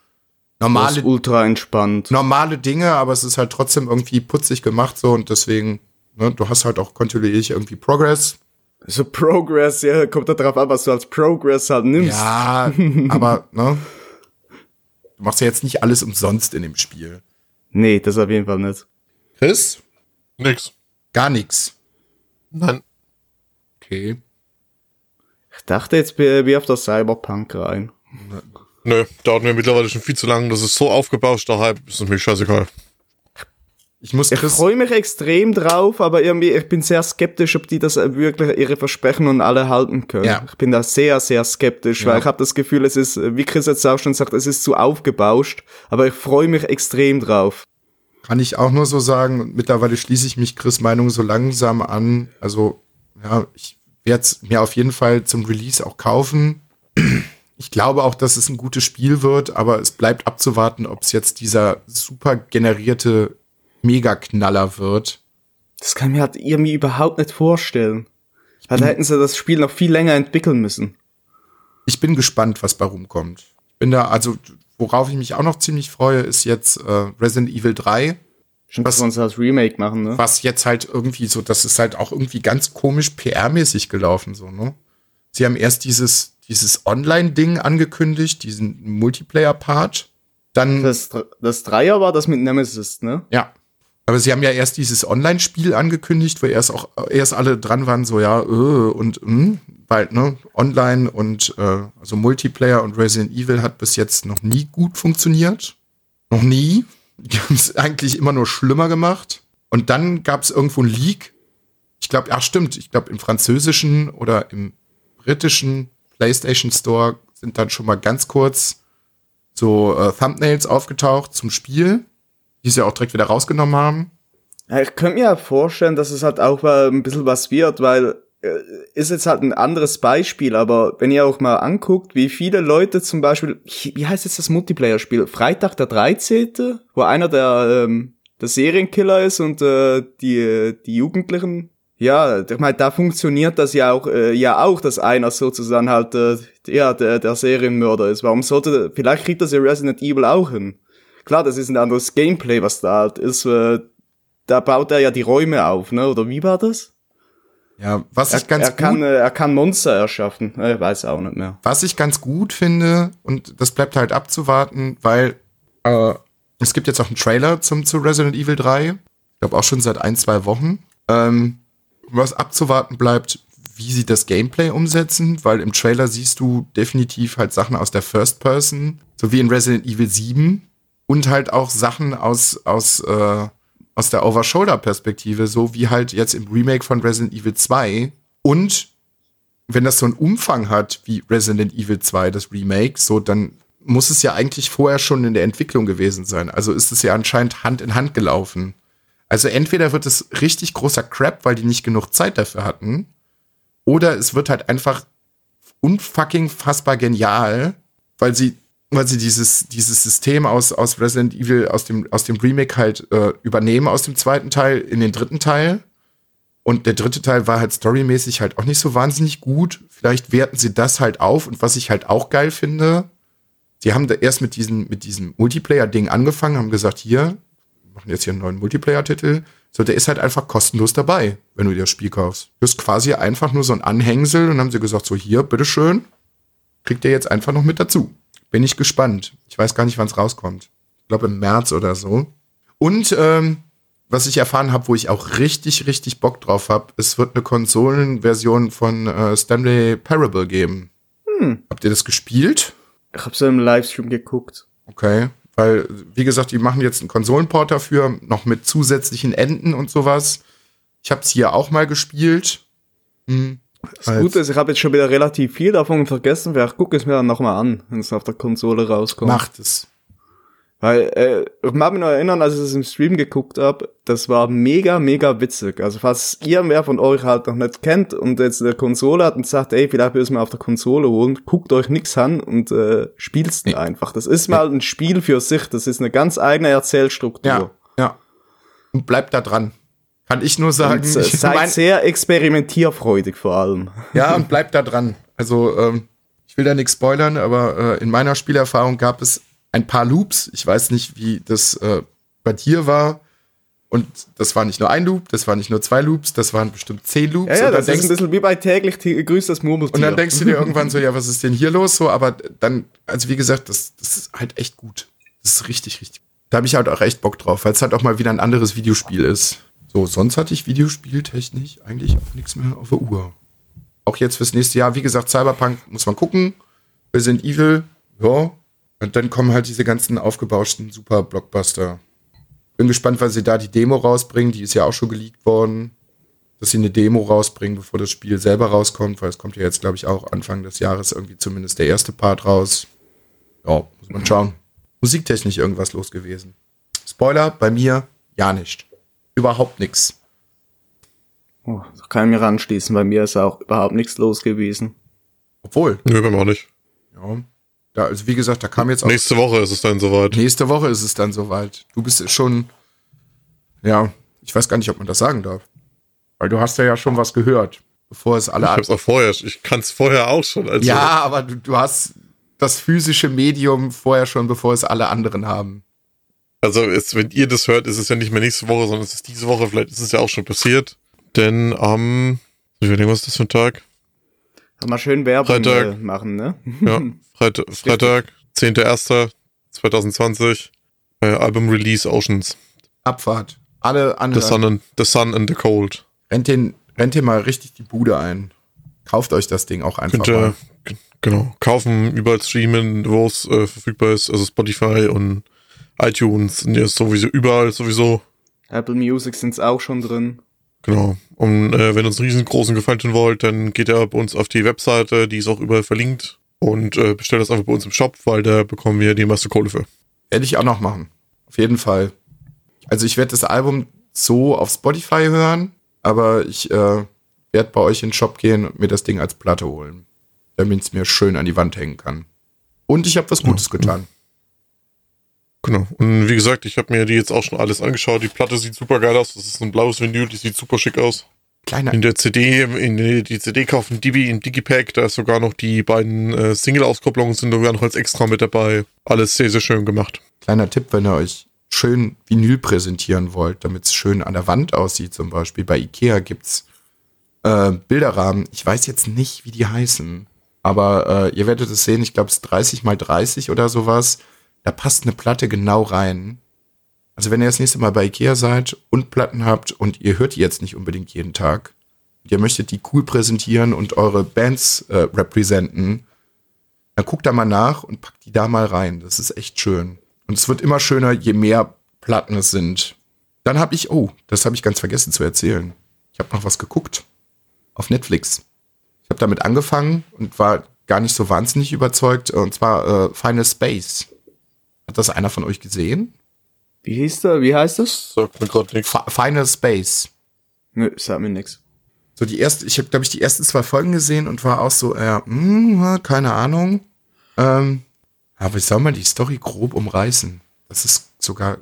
normale, ultra entspannt. normale Dinge, aber es ist halt trotzdem irgendwie putzig gemacht so und deswegen, ne, du hast halt auch kontinuierlich irgendwie Progress. So Progress, ja, kommt da drauf an, was du als Progress halt nimmst. Ja, aber ne, [LAUGHS] du machst ja jetzt nicht alles umsonst in dem Spiel. Nee, das auf jeden Fall nicht. Chris? Nix. Gar nix. Nein. Okay. Ich dachte jetzt wie auf der Cyberpunk rein. Nö, dauert mir mittlerweile schon viel zu lang. Das ist so aufgebauscht, der Hype. Ist mir scheißegal. Ich muss Ich Chris, freue mich extrem drauf, aber irgendwie, ich bin sehr skeptisch, ob die das äh, wirklich ihre Versprechen und alle halten können. Ja. Ich bin da sehr, sehr skeptisch, Ja. weil ich habe das Gefühl, es ist, äh, wie Chris jetzt auch schon sagt, es ist zu aufgebauscht, aber ich freue mich extrem drauf. kann ich auch nur so sagen, mittlerweile schließe ich mich Chris Meinung so langsam an. Also, ja, ich werde es mir auf jeden Fall zum Release auch kaufen. Ich glaube auch, dass es ein gutes Spiel wird, aber es bleibt abzuwarten, ob es jetzt dieser super generierte Megaknaller wird. Das kann mir halt irgendwie überhaupt nicht vorstellen. Weil da hätten sie das Spiel noch viel länger entwickeln müssen. Ich bin gespannt, was bei rumkommt. Ich bin da, also, worauf ich mich auch noch ziemlich freue, ist jetzt äh, Resident Evil 3. Schon, Was- wir uns das Remake machen, ne? was jetzt halt irgendwie so, das ist halt auch irgendwie ganz komisch PR-mäßig gelaufen, so, ne? Sie haben erst dieses, dieses Online-Ding angekündigt, diesen Multiplayer-Part. Dann, Das, das Dreier war das mit Nemesis, ne? ja. Aber sie haben ja erst dieses Online-Spiel angekündigt, wo erst auch, erst alle dran waren, so, ja, äh, und, hm, bald, ne, Online und, äh, also Multiplayer und Resident Evil hat bis jetzt noch nie gut funktioniert. Noch nie. Die haben es eigentlich immer nur schlimmer gemacht. Und dann gab es irgendwo ein Leak. Ich glaube, ach stimmt, ich glaube im französischen oder im britischen PlayStation Store sind dann schon mal ganz kurz so äh, Thumbnails aufgetaucht zum Spiel, die sie auch direkt wieder rausgenommen haben. Ich könnte mir vorstellen, dass es halt auch mal ein bisschen was wird, weil äh, ist jetzt halt ein anderes Beispiel, aber wenn ihr auch mal anguckt, wie viele Leute zum Beispiel, wie heißt jetzt das Multiplayer-Spiel? Freitag der 13., wo einer der, ähm, der Serienkiller ist und äh, die, die Jugendlichen, ja, ich meine, da funktioniert das ja auch, äh, ja auch, dass einer sozusagen halt, äh, ja, der, der Serienmörder ist. Warum sollte, vielleicht kriegt das ja Resident Evil auch hin. Klar, das ist ein anderes Gameplay, was da halt ist, äh, da baut er ja die Räume auf, ne? Oder wie war das? Ja, was Er, ich ganz er, kann, gut, äh, er kann Monster erschaffen. Ich weiß auch nicht mehr. was ich ganz gut finde und das bleibt halt abzuwarten, weil äh, es gibt jetzt auch einen Trailer zum zu Resident Evil 3. Ich glaube auch schon seit ein zwei Wochen. Ähm, was abzuwarten bleibt, wie sie das Gameplay umsetzen, weil im Trailer siehst du definitiv halt Sachen aus der First Person, so wie in Resident Evil 7 und halt auch Sachen aus aus äh, aus der Over-Shoulder-Perspektive, so wie halt jetzt im Remake von Resident Evil 2 und wenn das so einen Umfang hat wie Resident Evil 2, das Remake, so dann muss es ja eigentlich vorher schon in der Entwicklung gewesen sein. Also ist es ja anscheinend Hand in Hand gelaufen. Also entweder wird es richtig großer Crap, weil die nicht genug Zeit dafür hatten, oder es wird halt einfach unfucking fassbar genial, weil sie weil sie dieses dieses System aus aus Resident Evil aus dem aus dem Remake halt äh, übernehmen aus dem zweiten Teil in den dritten Teil und der dritte Teil war halt storymäßig halt auch nicht so wahnsinnig gut. Vielleicht werten sie das halt auf. Und was ich halt auch geil finde, sie haben da erst mit diesem, mit diesem Multiplayer-Ding angefangen, haben gesagt, hier, wir machen jetzt hier einen neuen Multiplayer-Titel. So, der ist halt einfach kostenlos dabei, wenn du dir das Spiel kaufst. Du hast quasi einfach nur so ein Anhängsel und haben sie gesagt, so hier, bitteschön, kriegt ihr jetzt einfach noch mit dazu. Bin ich gespannt. Ich weiß gar nicht, wann es rauskommt. Ich glaube im März oder so. Und ähm, was ich erfahren habe, wo ich auch richtig, richtig Bock drauf habe, es wird eine Konsolenversion von äh, Stanley Parable geben. Habt ihr das gespielt? Ich habe so im Livestream geguckt. Okay. Weil, wie gesagt, die machen jetzt einen Konsolenport dafür, noch mit zusätzlichen Enden und sowas. Ich habe es hier auch mal gespielt. Hm. Das Gute ist, ich habe jetzt schon wieder relativ viel davon vergessen. Vielleicht gucke ich es mir dann nochmal an, wenn es auf der Konsole rauskommt. Macht es. Weil, äh, ich mag mich noch erinnern, als ich es im Stream geguckt habe, das war mega, mega witzig. Also falls ihr mehr von euch halt noch nicht kennt und jetzt eine Konsole hat und sagt, ey, vielleicht es mal auf der Konsole holen, guckt euch nix an und äh, spielt's nee. einfach. Das ist mal ein Spiel für sich, das ist eine ganz eigene Erzählstruktur. Ja, ja. Und bleibt da dran. Kann ich nur sagen. Und, äh, ich seid mein, sehr experimentierfreudig vor allem. [LAUGHS] Ja, und bleibt da dran. Also, ähm, ich will da nichts spoilern, aber äh, in meiner Spielerfahrung gab es ein paar Loops. Ich weiß nicht, wie das äh, bei dir war. Und das war nicht nur ein Loop, das waren nicht nur zwei Loops, das waren bestimmt zehn Loops. Ja, ja das denkst, ist ein bisschen wie bei täglich grüßt das Murmeltier. Und dann denkst du dir [LAUGHS] irgendwann so, ja, was ist denn hier los? So, aber dann, also wie gesagt, das, das ist halt echt gut. Das ist richtig, richtig. Da habe ich halt auch echt Bock drauf, weil es halt auch mal wieder ein anderes Videospiel ist. So, sonst hatte ich Videospieltechnisch eigentlich auch nichts mehr auf der Uhr. Auch jetzt fürs nächste Jahr, wie gesagt, Cyberpunk muss man gucken. Wir sind Evil, ja, und dann kommen halt diese ganzen aufgebauschten Super-Blockbuster. Bin gespannt, weil sie da die Demo rausbringen. Die ist ja auch schon geleakt worden. Dass sie eine Demo rausbringen, bevor das Spiel selber rauskommt, weil es kommt ja jetzt, glaube ich, auch Anfang des Jahres irgendwie zumindest der erste Part raus. Ja, muss man schauen. Musiktechnisch irgendwas los gewesen. Spoiler, bei mir ja nicht. Überhaupt nichts. Oh, kann ich mir anschließen. Bei mir ist auch überhaupt nichts los gewesen. Obwohl. Nö, bei mir auch nicht. Ja, da, also wie gesagt, da kam jetzt auch. Nächste Woche ist es dann soweit. Nächste Woche ist es dann soweit. Du bist schon, ja, ich weiß gar nicht, ob man das sagen darf. Weil du hast ja, ja schon was gehört, bevor es alle. Ich hab's auch vorher, ich kann es vorher auch schon. Also. Ja, aber du, du hast das physische Medium vorher schon, bevor es alle anderen haben. Also, es, wenn ihr das hört, ist es ja nicht mehr nächste Woche, sondern es ist diese Woche. Vielleicht ist es ja auch schon passiert. Denn am, ich überlege, was ist das für ein Tag? Mal schön Werbung Freitag, machen, ne? Ja, Freitag, [LAUGHS] Freitag 10.01.2020, äh, Album Release Oceans. Abfahrt. Alle anderen. The Sun, and, the Sun and the Cold. Rennt den, rennt den mal richtig die Bude ein. Kauft euch das Ding auch einfach Könnt mal. Genau. Kaufen, überall streamen, wo es äh, verfügbar ist. Also Spotify und iTunes sind ja sowieso überall sowieso. Apple Music sind es auch schon drin. Genau. Und äh, wenn ihr uns einen riesengroßen Gefallen tun wollt, dann geht ihr bei uns auf die Webseite, die ist auch überall verlinkt und äh, bestellt das einfach bei uns im Shop, weil da bekommen wir die meiste Kohle für. Werde ich auch noch machen. Auf jeden Fall. Also ich werde das Album so auf Spotify hören, aber ich äh, werde bei euch in den Shop gehen und mir das Ding als Platte holen, damit es mir schön an die Wand hängen kann. Und ich habe was Gutes ja. getan. Genau. Und wie gesagt, ich habe mir die jetzt auch schon alles angeschaut. Die Platte sieht super geil aus. Das ist ein blaues Vinyl, die sieht super schick aus. Kleiner. In der CD, in die CD kaufen, Divi im Digipack, da ist sogar noch die beiden äh, Single-Auskopplungen sind sogar noch als extra mit dabei. Alles sehr, sehr schön gemacht. Kleiner Tipp, wenn ihr euch schön Vinyl präsentieren wollt, damit es schön an der Wand aussieht, zum Beispiel. Bei Ikea gibt's äh, Bilderrahmen. Ich weiß jetzt nicht, wie die heißen. Aber äh, ihr werdet es sehen, ich glaube es ist 30 mal 30 oder sowas da passt eine Platte genau rein. Also wenn ihr das nächste Mal bei Ikea seid und Platten habt und ihr hört die jetzt nicht unbedingt jeden Tag, und ihr möchtet die cool präsentieren und eure Bands äh, repräsentieren, dann guckt da mal nach und packt die da mal rein. Das ist echt schön. Und es wird immer schöner, je mehr Platten es sind. Dann habe ich, oh, das habe ich ganz vergessen zu erzählen. Ich habe noch was geguckt auf Netflix. Ich habe damit angefangen und war gar nicht so wahnsinnig überzeugt. Und zwar äh, Final Space. Hat das einer von euch gesehen? Wie hieß der? Wie heißt das? Sagt mir gerade nichts. Final Space. Nö, sagt mir nix. So die erste, ich habe glaube ich die ersten zwei Folgen gesehen und war auch so, äh, mh, hm, keine Ahnung. Ähm, aber ich soll mal die Story grob umreißen. Das ist sogar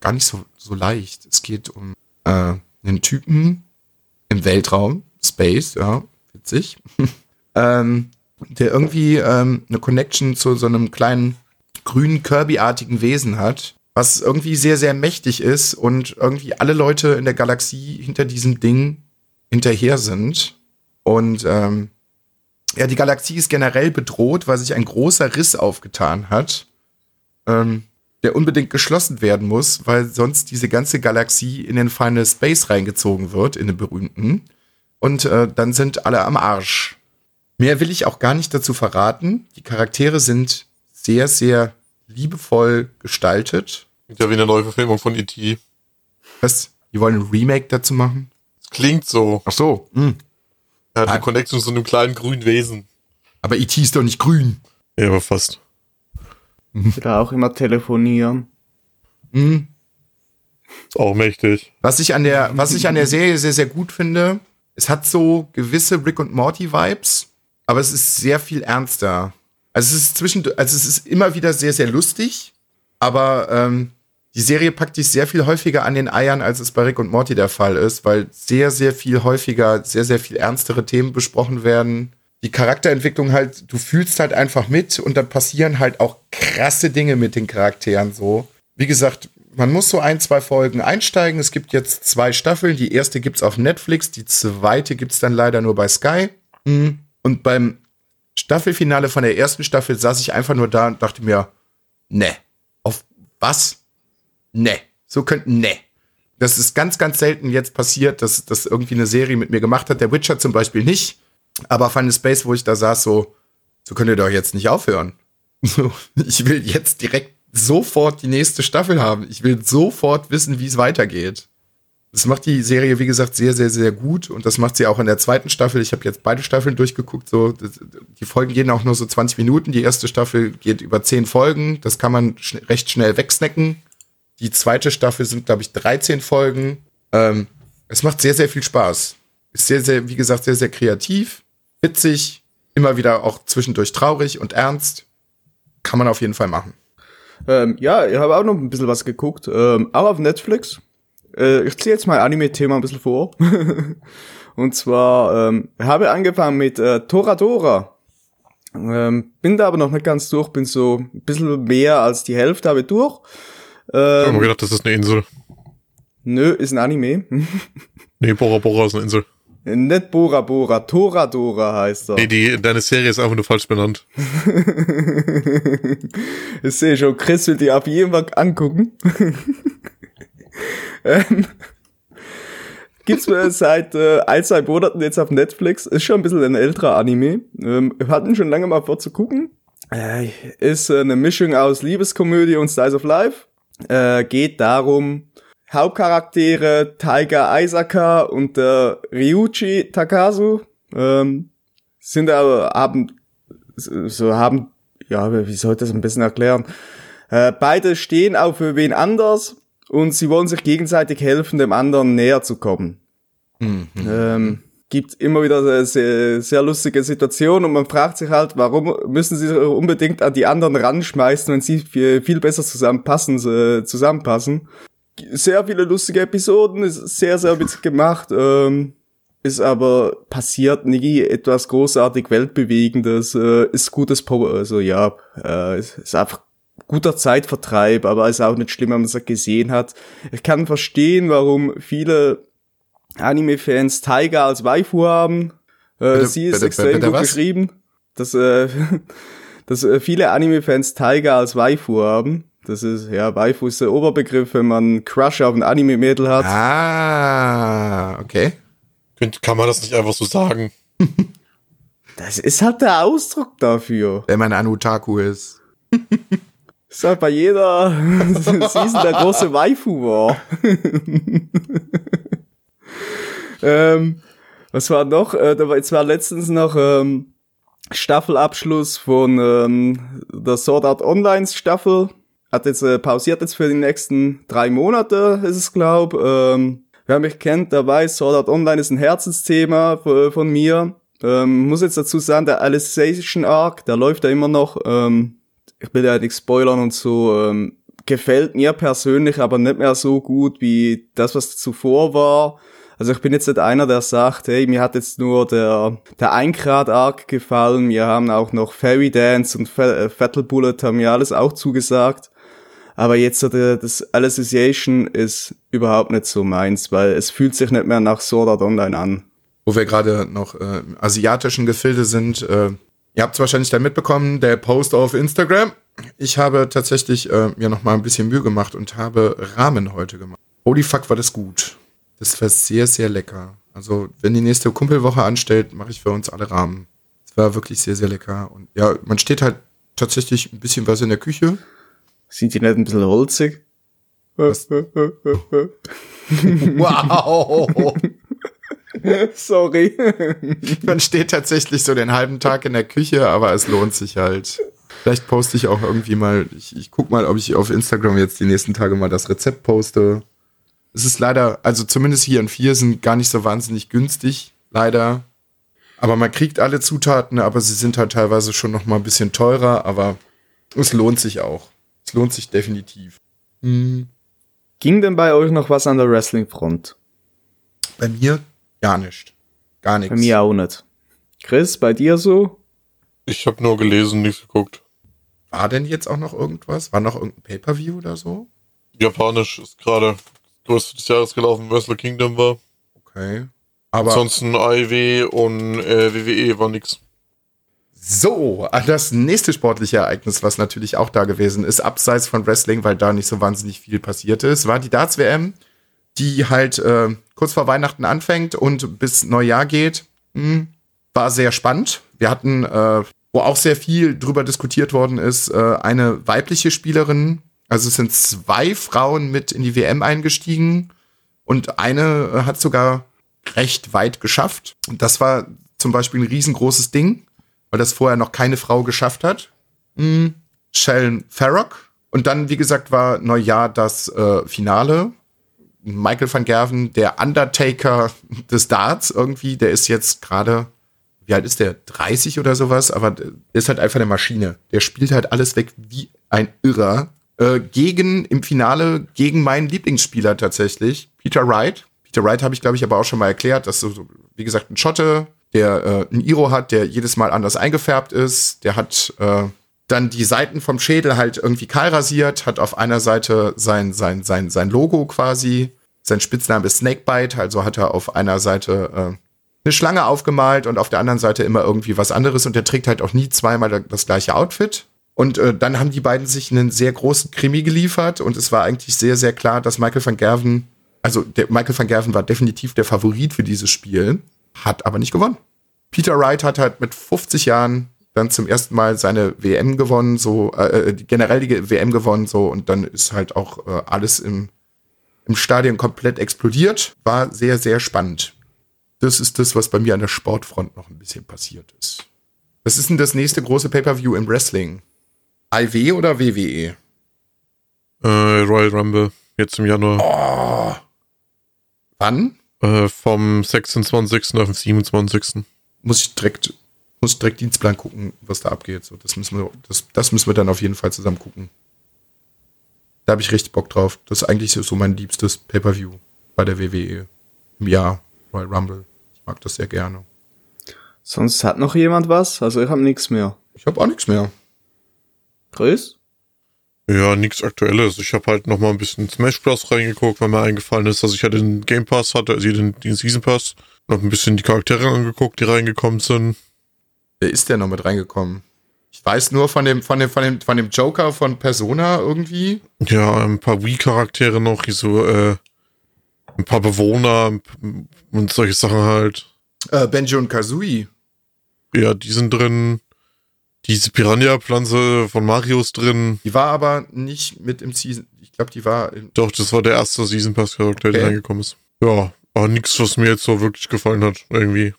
gar nicht so, so leicht. Es geht um äh, einen Typen im Weltraum, Space, ja, witzig, [LAUGHS] ähm, der irgendwie ähm, eine Connection zu so einem kleinen grünen Kirby-artigen Wesen hat, was irgendwie sehr, sehr mächtig ist und irgendwie alle Leute in der Galaxie hinter diesem Ding hinterher sind. Und ähm, ja, die Galaxie ist generell bedroht, weil sich ein großer Riss aufgetan hat, ähm, der unbedingt geschlossen werden muss, weil sonst diese ganze Galaxie in den Final Space reingezogen wird, in den berühmten. Und äh, dann sind alle am Arsch. Mehr will ich auch gar nicht dazu verraten. Die Charaktere sind sehr, sehr liebevoll gestaltet. Ist ja wie eine neue Verfilmung von E.T. Was? Die wollen ein Remake dazu machen? klingt so. Ach so. Hm. Er hat Ah. eine Connection zu einem kleinen grünen Wesen. Aber E.T. ist doch nicht grün. Ja, aber fast. Da auch immer telefonieren. Hm. Ist auch mächtig. Was ich an der, was ich an der Serie sehr, sehr gut finde, es hat so gewisse Rick und Morty Vibes, aber es ist sehr viel ernster. Also es ist zwischen, also es ist immer wieder sehr, sehr lustig, aber ähm, die Serie packt dich sehr viel häufiger an den Eiern, als es bei Rick und Morty der Fall ist, weil sehr, sehr viel häufiger, sehr, sehr viel ernstere Themen besprochen werden. Die Charakterentwicklung halt, du fühlst halt einfach mit und dann passieren halt auch krasse Dinge mit den Charakteren so. Wie gesagt, man muss so ein, zwei Folgen einsteigen. Es gibt jetzt zwei Staffeln. Die erste gibt's auf Netflix, die zweite gibt's dann leider nur bei Sky. Mhm. Und beim Staffelfinale von der ersten Staffel saß ich einfach nur da und dachte mir, ne, auf was? Ne, so könnten, ne. Das ist ganz, ganz selten jetzt passiert, dass, dass irgendwie eine Serie mit mir gemacht hat. Der Witcher zum Beispiel nicht. Aber Final Space, wo ich da saß, so, so könnt ihr doch jetzt nicht aufhören. [LAUGHS] Ich will jetzt direkt sofort die nächste Staffel haben. Ich will sofort wissen, wie es weitergeht. Das macht die Serie, wie gesagt, sehr, sehr, sehr gut. Und das macht sie auch in der zweiten Staffel. Ich habe jetzt beide Staffeln durchgeguckt. So, die Folgen gehen auch nur so 20 Minuten. Die erste Staffel geht über 10 Folgen. Das kann man schn recht schnell wegsnacken. Die zweite Staffel sind, glaube ich, 13 Folgen. Ähm, es macht sehr, sehr viel Spaß. Ist sehr, sehr, wie gesagt, sehr, sehr kreativ, witzig, immer wieder auch zwischendurch traurig und ernst. Kann man auf jeden Fall machen. Ähm, ja, ich habe auch noch ein bisschen was geguckt. Ähm, auch auf Netflix. Äh, ich ziehe jetzt mal Anime-Thema ein bisschen vor. [LAUGHS] Und zwar ähm, habe angefangen mit äh, Toradora. Ähm, bin da aber noch nicht ganz durch, bin so ein bisschen mehr als die Hälfte habe ich durch. Ich habe Ähm, mir gedacht, das ist eine Insel. nö, ist ein Anime. [LAUGHS] Nee, Bora Bora ist eine Insel. nicht Bora Bora, Toradora heißt er. Nee, die, deine Serie ist einfach nur falsch benannt. [LAUGHS] Ich sehe schon, Chris will die auf jeden Fall angucken. Ähm, gibt's äh, seit äh, ein, zwei Monaten jetzt auf Netflix. Ist schon ein bisschen ein älterer Anime. Ähm, hatten schon lange mal vor zu gucken. Äh, ist äh, eine Mischung aus Liebeskomödie und Styles of Life. Äh, geht darum, Hauptcharaktere Taiga Aisaka und äh, Ryuichi Takasu ähm, sind aber haben so haben ja wie soll ich das ein bisschen erklären äh, beide stehen auch für wen anders und sie wollen sich gegenseitig helfen dem anderen näher zu kommen ähm, gibt immer wieder sehr, sehr, lustige Situationen und man fragt sich halt, warum müssen sie sich unbedingt an die anderen ranschmeißen, wenn sie viel, viel besser zusammenpassen, äh, zusammenpassen. Sehr viele lustige Episoden, ist sehr, sehr witzig gemacht, ähm, ist aber passiert nie etwas großartig weltbewegendes, äh, ist gutes Power, also ja, äh, ist ist einfach guter Zeitvertreib, aber ist auch nicht schlimm, wenn man es gesehen hat. Ich kann verstehen, warum viele Anime-Fans Tiger als Waifu haben. Äh, Bitte- sie ist bitte- extrem bitte gut was? geschrieben. Dass, äh, [LAUGHS] dass äh, viele Anime-Fans Tiger als Waifu haben. Das ist, ja, Waifu ist der Oberbegriff, wenn man einen Crush auf ein Anime-Mädel hat. Ah, okay. Kann man das nicht einfach so sagen? Das ist halt der Ausdruck dafür. Wenn man ein Utaku ist. [LAUGHS] ist halt bei jeder [LAUGHS] Season der große Waifu war. ähm, was war noch? Äh, da war, jetzt war letztens noch ähm, Staffelabschluss von ähm, der Sword Art Online Staffel. Hat jetzt äh, pausiert jetzt für die nächsten drei Monate, ist es glaub. Ähm, wer mich kennt, der weiß, Sword Art Online ist ein Herzensthema von, mir. Ähm, muss jetzt dazu sagen, der Alicization Arc, der läuft ja immer noch. Ähm, ich will ja nichts spoilern und so, ähm, gefällt mir persönlich aber nicht mehr so gut wie das, was zuvor war. Also ich bin jetzt nicht einer, der sagt, hey, mir hat jetzt nur der, der Eingrad-Arc gefallen, mir haben auch noch Fairy Dance und Fa- äh, Bullet haben mir alles auch zugesagt. Aber jetzt das Alicization ist überhaupt nicht so meins, weil es fühlt sich nicht mehr nach Sword Art Online an. Wo wir gerade noch äh, asiatischen Gefilde sind. Äh, ihr habt es wahrscheinlich dann mitbekommen, der Post auf Instagram. Ich habe tatsächlich äh, mir noch mal ein bisschen Mühe gemacht und habe Ramen heute gemacht. Holy fuck, war das gut. Das war sehr, sehr lecker. Also, wenn die nächste Kumpelwoche anstellt, mache ich für uns alle Ramen. Es war wirklich sehr, sehr lecker. Und ja, man steht halt tatsächlich ein bisschen was in der Küche. Sind die nicht ein bisschen holzig? [LAUGHS] [LAUGHS] Wow! [LAUGHS] Sorry. [LAUGHS] Man steht tatsächlich so den halben Tag in der Küche, aber es lohnt sich halt. Vielleicht poste ich auch irgendwie mal, ich, ich guck mal, ob ich auf Instagram jetzt die nächsten Tage mal das Rezept poste. Es ist leider, also zumindest hier in vier sind gar nicht so wahnsinnig günstig, leider. Aber man kriegt alle Zutaten, aber sie sind halt teilweise schon noch mal ein bisschen teurer, aber es lohnt sich auch. Es lohnt sich definitiv. Hm, Ging denn bei euch noch was an der Wrestling-Front? bei mir gar nicht. Gar nichts. Bei mir auch nicht. Chris, bei dir so? Ich habe nur gelesen, nichts geguckt. War denn jetzt auch noch irgendwas? War noch irgendein Pay-Per-View oder so? Japanisch ist gerade das größte des Jahres gelaufen, Wrestle Kingdom war. Okay. Aber Ansonsten AEW und äh, WWE war nix. so, das nächste sportliche Ereignis, was natürlich auch da gewesen ist, abseits von Wrestling, weil da nicht so wahnsinnig viel passiert ist, war die Darts-WM, die halt äh, kurz vor Weihnachten anfängt und bis Neujahr geht. Hm, war sehr spannend. Wir hatten, äh, wo auch sehr viel drüber diskutiert worden ist, äh, eine weibliche Spielerin. Also es sind zwei Frauen mit in die WM eingestiegen und eine äh, hat sogar recht weit geschafft. Und das war zum Beispiel ein riesengroßes Ding, weil das vorher noch keine Frau geschafft hat. Hm. Shellen Farrock. Und dann, wie gesagt, war Neujahr das äh, Finale. Michael van Gerven, der Undertaker des Darts irgendwie, der ist jetzt gerade, wie alt ist der? 30 oder sowas, aber der ist halt einfach eine Maschine. Der spielt halt alles weg wie ein Irrer. Äh, gegen, im Finale, gegen meinen Lieblingsspieler tatsächlich, Peter Wright. Peter Wright habe ich, glaube ich, aber auch schon mal erklärt, dass so, wie gesagt, ein Schotte, der äh, ein Iro hat, der jedes Mal anders eingefärbt ist. Der hat äh, dann die Seiten vom Schädel halt irgendwie kahl rasiert, hat auf einer Seite sein, sein, sein, sein Logo quasi. Sein Spitzname ist Snakebite, also hat er auf einer Seite äh, eine Schlange aufgemalt und auf der anderen Seite immer irgendwie was anderes und der trägt halt auch nie zweimal das gleiche Outfit. Und äh, dann haben die beiden sich einen sehr großen Krimi geliefert und es war eigentlich sehr, sehr klar, dass Michael van Gerven, also der Michael van Gerven war definitiv der Favorit für dieses Spiel, hat aber nicht gewonnen. Peter Wright hat halt mit 50 Jahren dann zum ersten Mal seine WM gewonnen, so äh, generell die WM gewonnen, so und dann ist halt auch äh, alles im, im Stadion komplett explodiert. War sehr, sehr spannend. Das ist das, was bei mir an der Sportfront noch ein bisschen passiert ist. Was ist denn das nächste große Pay-per-View im Wrestling? IW oder WWE? Äh, Royal Rumble, jetzt im Januar. Oh. Wann? Äh, vom 26. auf den 27. Muss ich direkt, muss direkt Dienstplan gucken, was da abgeht. So, das müssen wir, das, das müssen wir dann auf jeden Fall zusammen gucken. Da habe ich richtig Bock drauf. Das ist eigentlich so mein liebstes Pay-per-View bei der WWE im Jahr Royal Rumble. Ich mag das sehr gerne. Sonst hat noch jemand was? Also ich habe nichts mehr. Ich habe auch nichts mehr. Chris? Ja, nichts Aktuelles. Ich habe halt noch mal ein bisschen Smash Bros. reingeguckt, weil mir eingefallen ist, dass ich ja den Game Pass hatte, also den, den Season Pass. Noch ein bisschen die Charaktere angeguckt, die reingekommen sind. Wer ist der noch mit reingekommen? Ich weiß nur von dem, von dem, von dem, von dem Joker von Persona irgendwie. Ja, ein paar Wii-Charaktere noch, so, äh, ein paar Bewohner und solche Sachen halt. Äh, Benjo und Kazooie. Ja, die sind drin. Diese Piranha-Pflanze von Mario ist drin. Die war aber nicht mit im Season. Ich glaube, die war. Doch, das war der erste Season Pass-Charakter, der Okay. reingekommen ist. Ja, aber nichts, was mir jetzt so wirklich gefallen hat, irgendwie.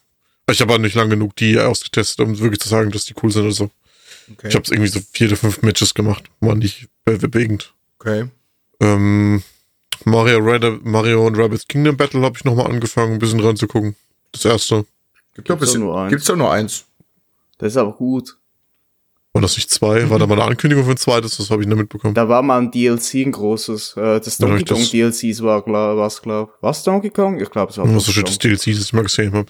Ich habe nicht lang genug die ausgetestet, um wirklich zu sagen, dass die cool sind oder so. okay. Ich habe irgendwie so vier oder fünf Matches gemacht. War nicht be- bewegend. okay. Ähm, Mario, Rabbit, Mario und Rabbit's Kingdom Battle habe ich nochmal angefangen, ein bisschen reinzugucken. Das erste. Gibt bisschen, doch nur eins. gibt's doch nur eins. Das ist aber gut. War das nicht zwei? War da mal eine Ankündigung für ein zweites? Das habe ich nicht mitbekommen. Da war mal ein DLC, ein großes. Äh, das Ja, Donkey das- Kong DLCs war, glaub, was glaub. Was Donkey Kong? Ich glaube, es war Was so Donkey shit das. DLC, das ich mal gesehen habe.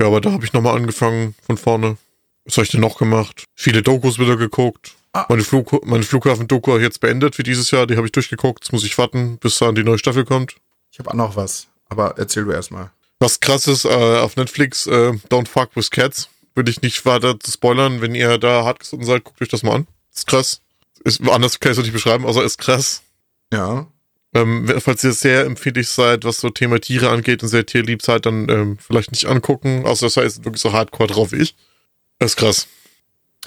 Ja, aber da habe ich nochmal angefangen von vorne. Was habe ich denn noch gemacht? Viele Dokus wieder geguckt. Ah. Meine, Flug meine Flughafen-Doku habe ich jetzt beendet für dieses Jahr. Die habe ich durchgeguckt. Jetzt muss ich warten, bis dann die neue Staffel kommt. Ich habe auch noch was. Aber erzähl du erst mal. Was krass ist, äh, auf Netflix, äh, Don't Fuck with Cats. Würde ich nicht weiter zu spoilern. Wenn ihr da hart gesonnen seid, guckt euch das mal an. Ist krass. Ist, anders kann ich es nicht beschreiben, außer ist krass. Ja. Ähm, falls ihr sehr empfindlich seid, was so Thema Tiere angeht und sehr tierlieb seid, dann ähm, vielleicht nicht angucken, außer das heißt wirklich so hardcore drauf wie ich. Das ist krass.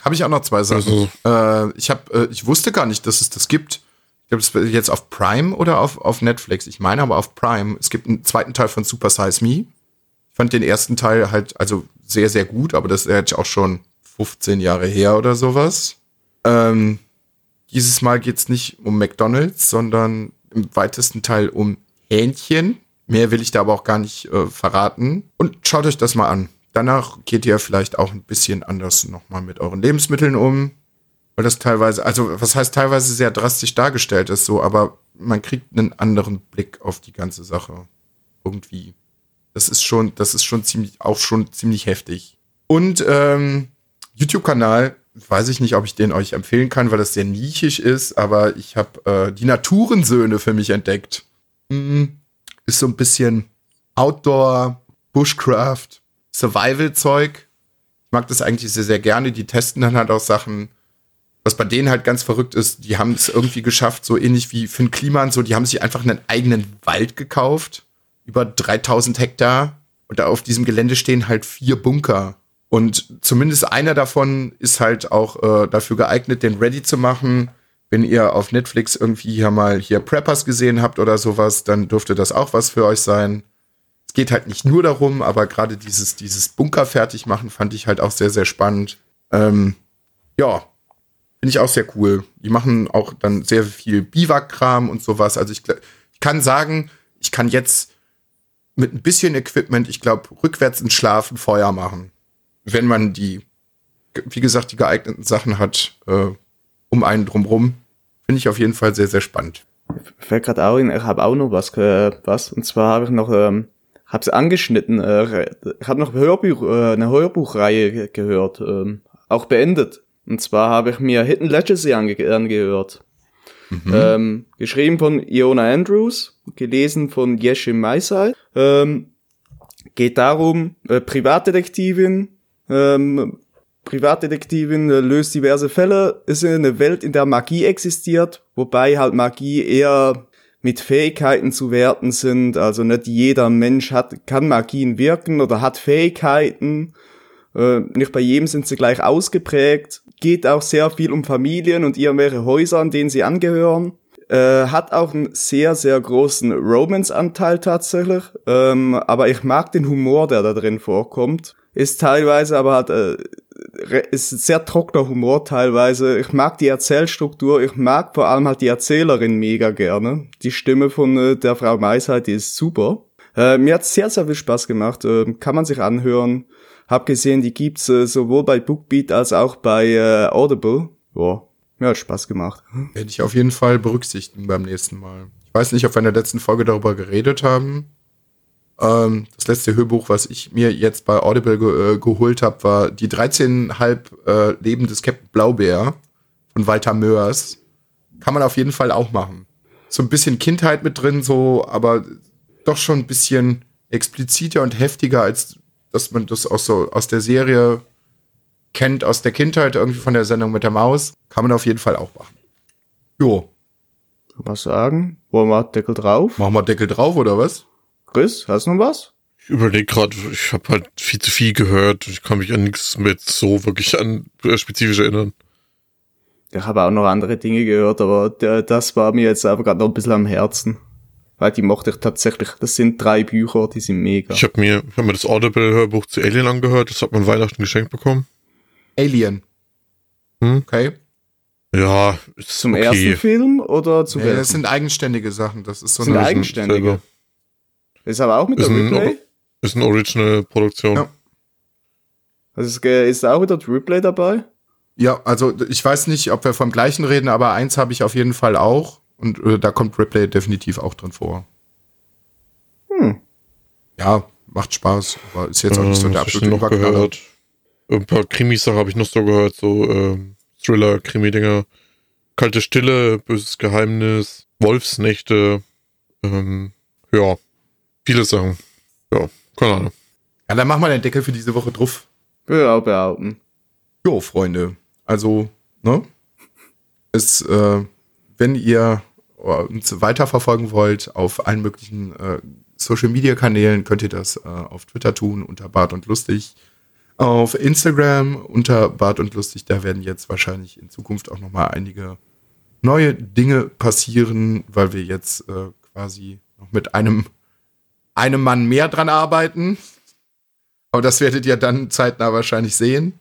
Habe ich auch noch zwei Sachen. Also, Äh, ich hab, äh, ich wusste gar nicht, dass es das gibt. Ich glaube, es ist jetzt auf Prime oder auf, auf Netflix. Ich meine aber auf Prime. Es gibt einen zweiten Teil von Super Size Me. Ich fand den ersten Teil halt also sehr, sehr gut, aber das ist jetzt auch schon 15 Jahre her oder sowas. Ähm, dieses Mal geht's nicht um McDonalds, sondern im weitesten Teil um Hähnchen. Mehr will ich da aber auch gar nicht äh, verraten. Und schaut euch das mal an. Danach geht ihr vielleicht auch ein bisschen anders nochmal mit euren Lebensmitteln um. Weil das teilweise, also was heißt teilweise sehr drastisch dargestellt ist so, aber man kriegt einen anderen Blick auf die ganze Sache. Irgendwie. Das ist schon, das ist schon ziemlich, auch schon ziemlich heftig. Und ähm, YouTube-Kanal, weiß ich nicht, ob ich den euch empfehlen kann, weil das sehr nischig ist, aber ich habe äh, die Naturensöhne für mich entdeckt. Mhm. Ist so ein bisschen Outdoor, Bushcraft, Survival-Zeug. Ich mag das eigentlich sehr, sehr gerne. Die testen dann halt auch Sachen. Was bei denen halt ganz verrückt ist, die haben es irgendwie geschafft, so ähnlich wie Finn Kliman, so, die haben sich einfach einen eigenen Wald gekauft. Über 3000 Hektar. Und da auf diesem Gelände stehen halt vier Bunker. Und zumindest einer davon ist halt auch äh, dafür geeignet, den ready zu machen. Wenn ihr auf Netflix irgendwie hier mal hier Preppers gesehen habt oder sowas, dann dürfte das auch was für euch sein. Es geht halt nicht nur darum, aber gerade dieses, dieses Bunker fertig machen fand ich halt auch sehr, sehr spannend. Ähm, ja, finde ich auch sehr cool. Die machen auch dann sehr viel Biwak-Kram und sowas. Also ich, ich kann sagen, ich kann jetzt mit ein bisschen Equipment, ich glaube, rückwärts ins Schlafen Feuer machen wenn man die, wie gesagt, die geeigneten Sachen hat, äh, um einen drumrum, finde ich auf jeden Fall sehr, sehr spannend. Fällt gerade auch in, ich habe auch noch was, äh, was, und zwar habe ich noch, ähm, habe es angeschnitten, äh, ich habe noch Hörbuch, äh, eine Hörbuchreihe gehört, ähm, auch beendet. Und zwar habe ich mir Hidden Legacy ange angehört. Mhm. Ähm, geschrieben von Iona Andrews, gelesen von Yeshim Maisai. Ähm, geht darum, äh, Privatdetektivin, ähm, Privatdetektivin äh, löst diverse Fälle. Ist eine Welt, in der Magie existiert, wobei halt Magie eher mit Fähigkeiten zu werten sind. Also nicht jeder Mensch hat, kann Magien wirken oder hat Fähigkeiten. Äh, nicht bei jedem sind sie gleich ausgeprägt. Geht auch sehr viel um Familien und irgendwelche Häuser, an denen sie angehören. Äh, hat auch einen sehr, sehr großen Romance-Anteil tatsächlich. Ähm, aber ich mag den Humor, der da drin vorkommt ist teilweise aber hat äh, ist sehr trockener Humor teilweise. Ich mag die Erzählstruktur, ich mag vor allem halt die Erzählerin mega gerne. Die Stimme von äh, der Frau Meisheit, die ist super. Äh, mir hat sehr, sehr viel Spaß gemacht. Äh, kann man sich anhören. Hab gesehen, die gibt's äh, sowohl bei Bookbeat als auch bei äh, Audible. Boah, mir hat Spaß gemacht. Werde ich auf jeden Fall berücksichtigen beim nächsten Mal. Ich weiß nicht, ob wir in der letzten Folge darüber geredet haben. Ähm, das letzte Hörbuch, was ich mir jetzt bei Audible ge äh, geholt habe, war Die 13,5 äh, Leben des Captain Blaubeer von Walter Mörs. Kann man auf jeden Fall auch machen. So ein bisschen Kindheit mit drin, so, aber doch schon ein bisschen expliziter und heftiger, als dass man das auch so aus der Serie kennt, aus der Kindheit, irgendwie von der Sendung mit der Maus. Kann man auf jeden Fall auch machen. Jo. Was sagen? Wollen wir Deckel drauf? Machen wir Deckel drauf, oder was? Chris, hast du noch was? Ich überlege gerade, ich habe halt viel zu viel gehört. Ich kann mich an nichts mit so wirklich an äh, spezifisch erinnern. Ich habe auch noch andere Dinge gehört, aber das war mir jetzt aber gerade noch ein bisschen am Herzen. Weil die mochte ich tatsächlich. Das sind drei Bücher, die sind mega. Ich habe mir, hab mir das Audible-Hörbuch zu Alien angehört. Das hat man Weihnachten geschenkt bekommen. Alien. Hm? Okay. Ja, ist zum okay. ersten Film oder zu ja, Das sind eigenständige Sachen. Das ist so sind eigenständige. Selber. Ist aber auch mit ist der Replay? Ist eine Original-Produktion. Ja. Also ist, ist auch wieder Replay dabei? Ja, also ich weiß nicht, ob wir vom gleichen reden, aber eins habe ich auf jeden Fall auch. Und äh, da kommt Replay definitiv auch drin vor. Hm. Ja, macht Spaß, aber ist jetzt auch nicht so der absolute noch gehört. Ein paar Krimis habe ich noch so gehört, so äh, Thriller, Krimi-Dinger. Kalte Stille, Böses Geheimnis, Wolfsnächte, ähm, ja, Viele Sachen. Ja, keine Ahnung. Ja, dann machen wir den Deckel für diese Woche drauf. Ja, behaupten. Jo, Freunde. Also, ne? Es, äh, wenn ihr uns weiterverfolgen wollt auf allen möglichen äh, Social Media Kanälen, könnt ihr das äh, auf Twitter tun unter Bart und Lustig. Auf Instagram unter Bart und Lustig, da werden jetzt wahrscheinlich in Zukunft auch nochmal einige neue Dinge passieren, weil wir jetzt äh, quasi noch mit einem einem Mann mehr dran arbeiten. Aber das werdet ihr dann zeitnah wahrscheinlich sehen.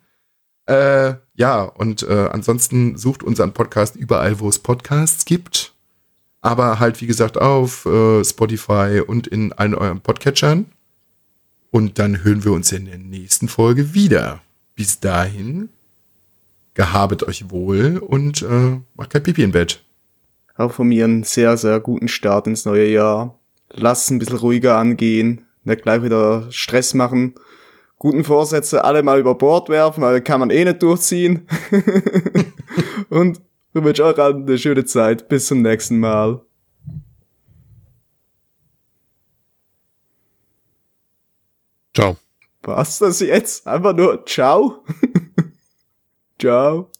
Äh, ja, und äh, ansonsten sucht unseren Podcast überall, wo es Podcasts gibt. Aber halt, wie gesagt, auf äh, Spotify und in allen euren Podcatchern. Und dann hören wir uns in der nächsten Folge wieder. Bis dahin, gehabet euch wohl und äh, macht kein Pipi im Bett. Auch von mir einen sehr, sehr guten Start ins neue Jahr. Lasst ein bisschen ruhiger angehen, nicht gleich wieder Stress machen. Guten Vorsätze alle mal über Bord werfen, weil kann man eh nicht durchziehen. [LAUGHS] und ich wünsche euch allen eine schöne Zeit. Bis zum nächsten Mal. Ciao. Was das jetzt? Einfach nur Ciao? [LAUGHS] Ciao.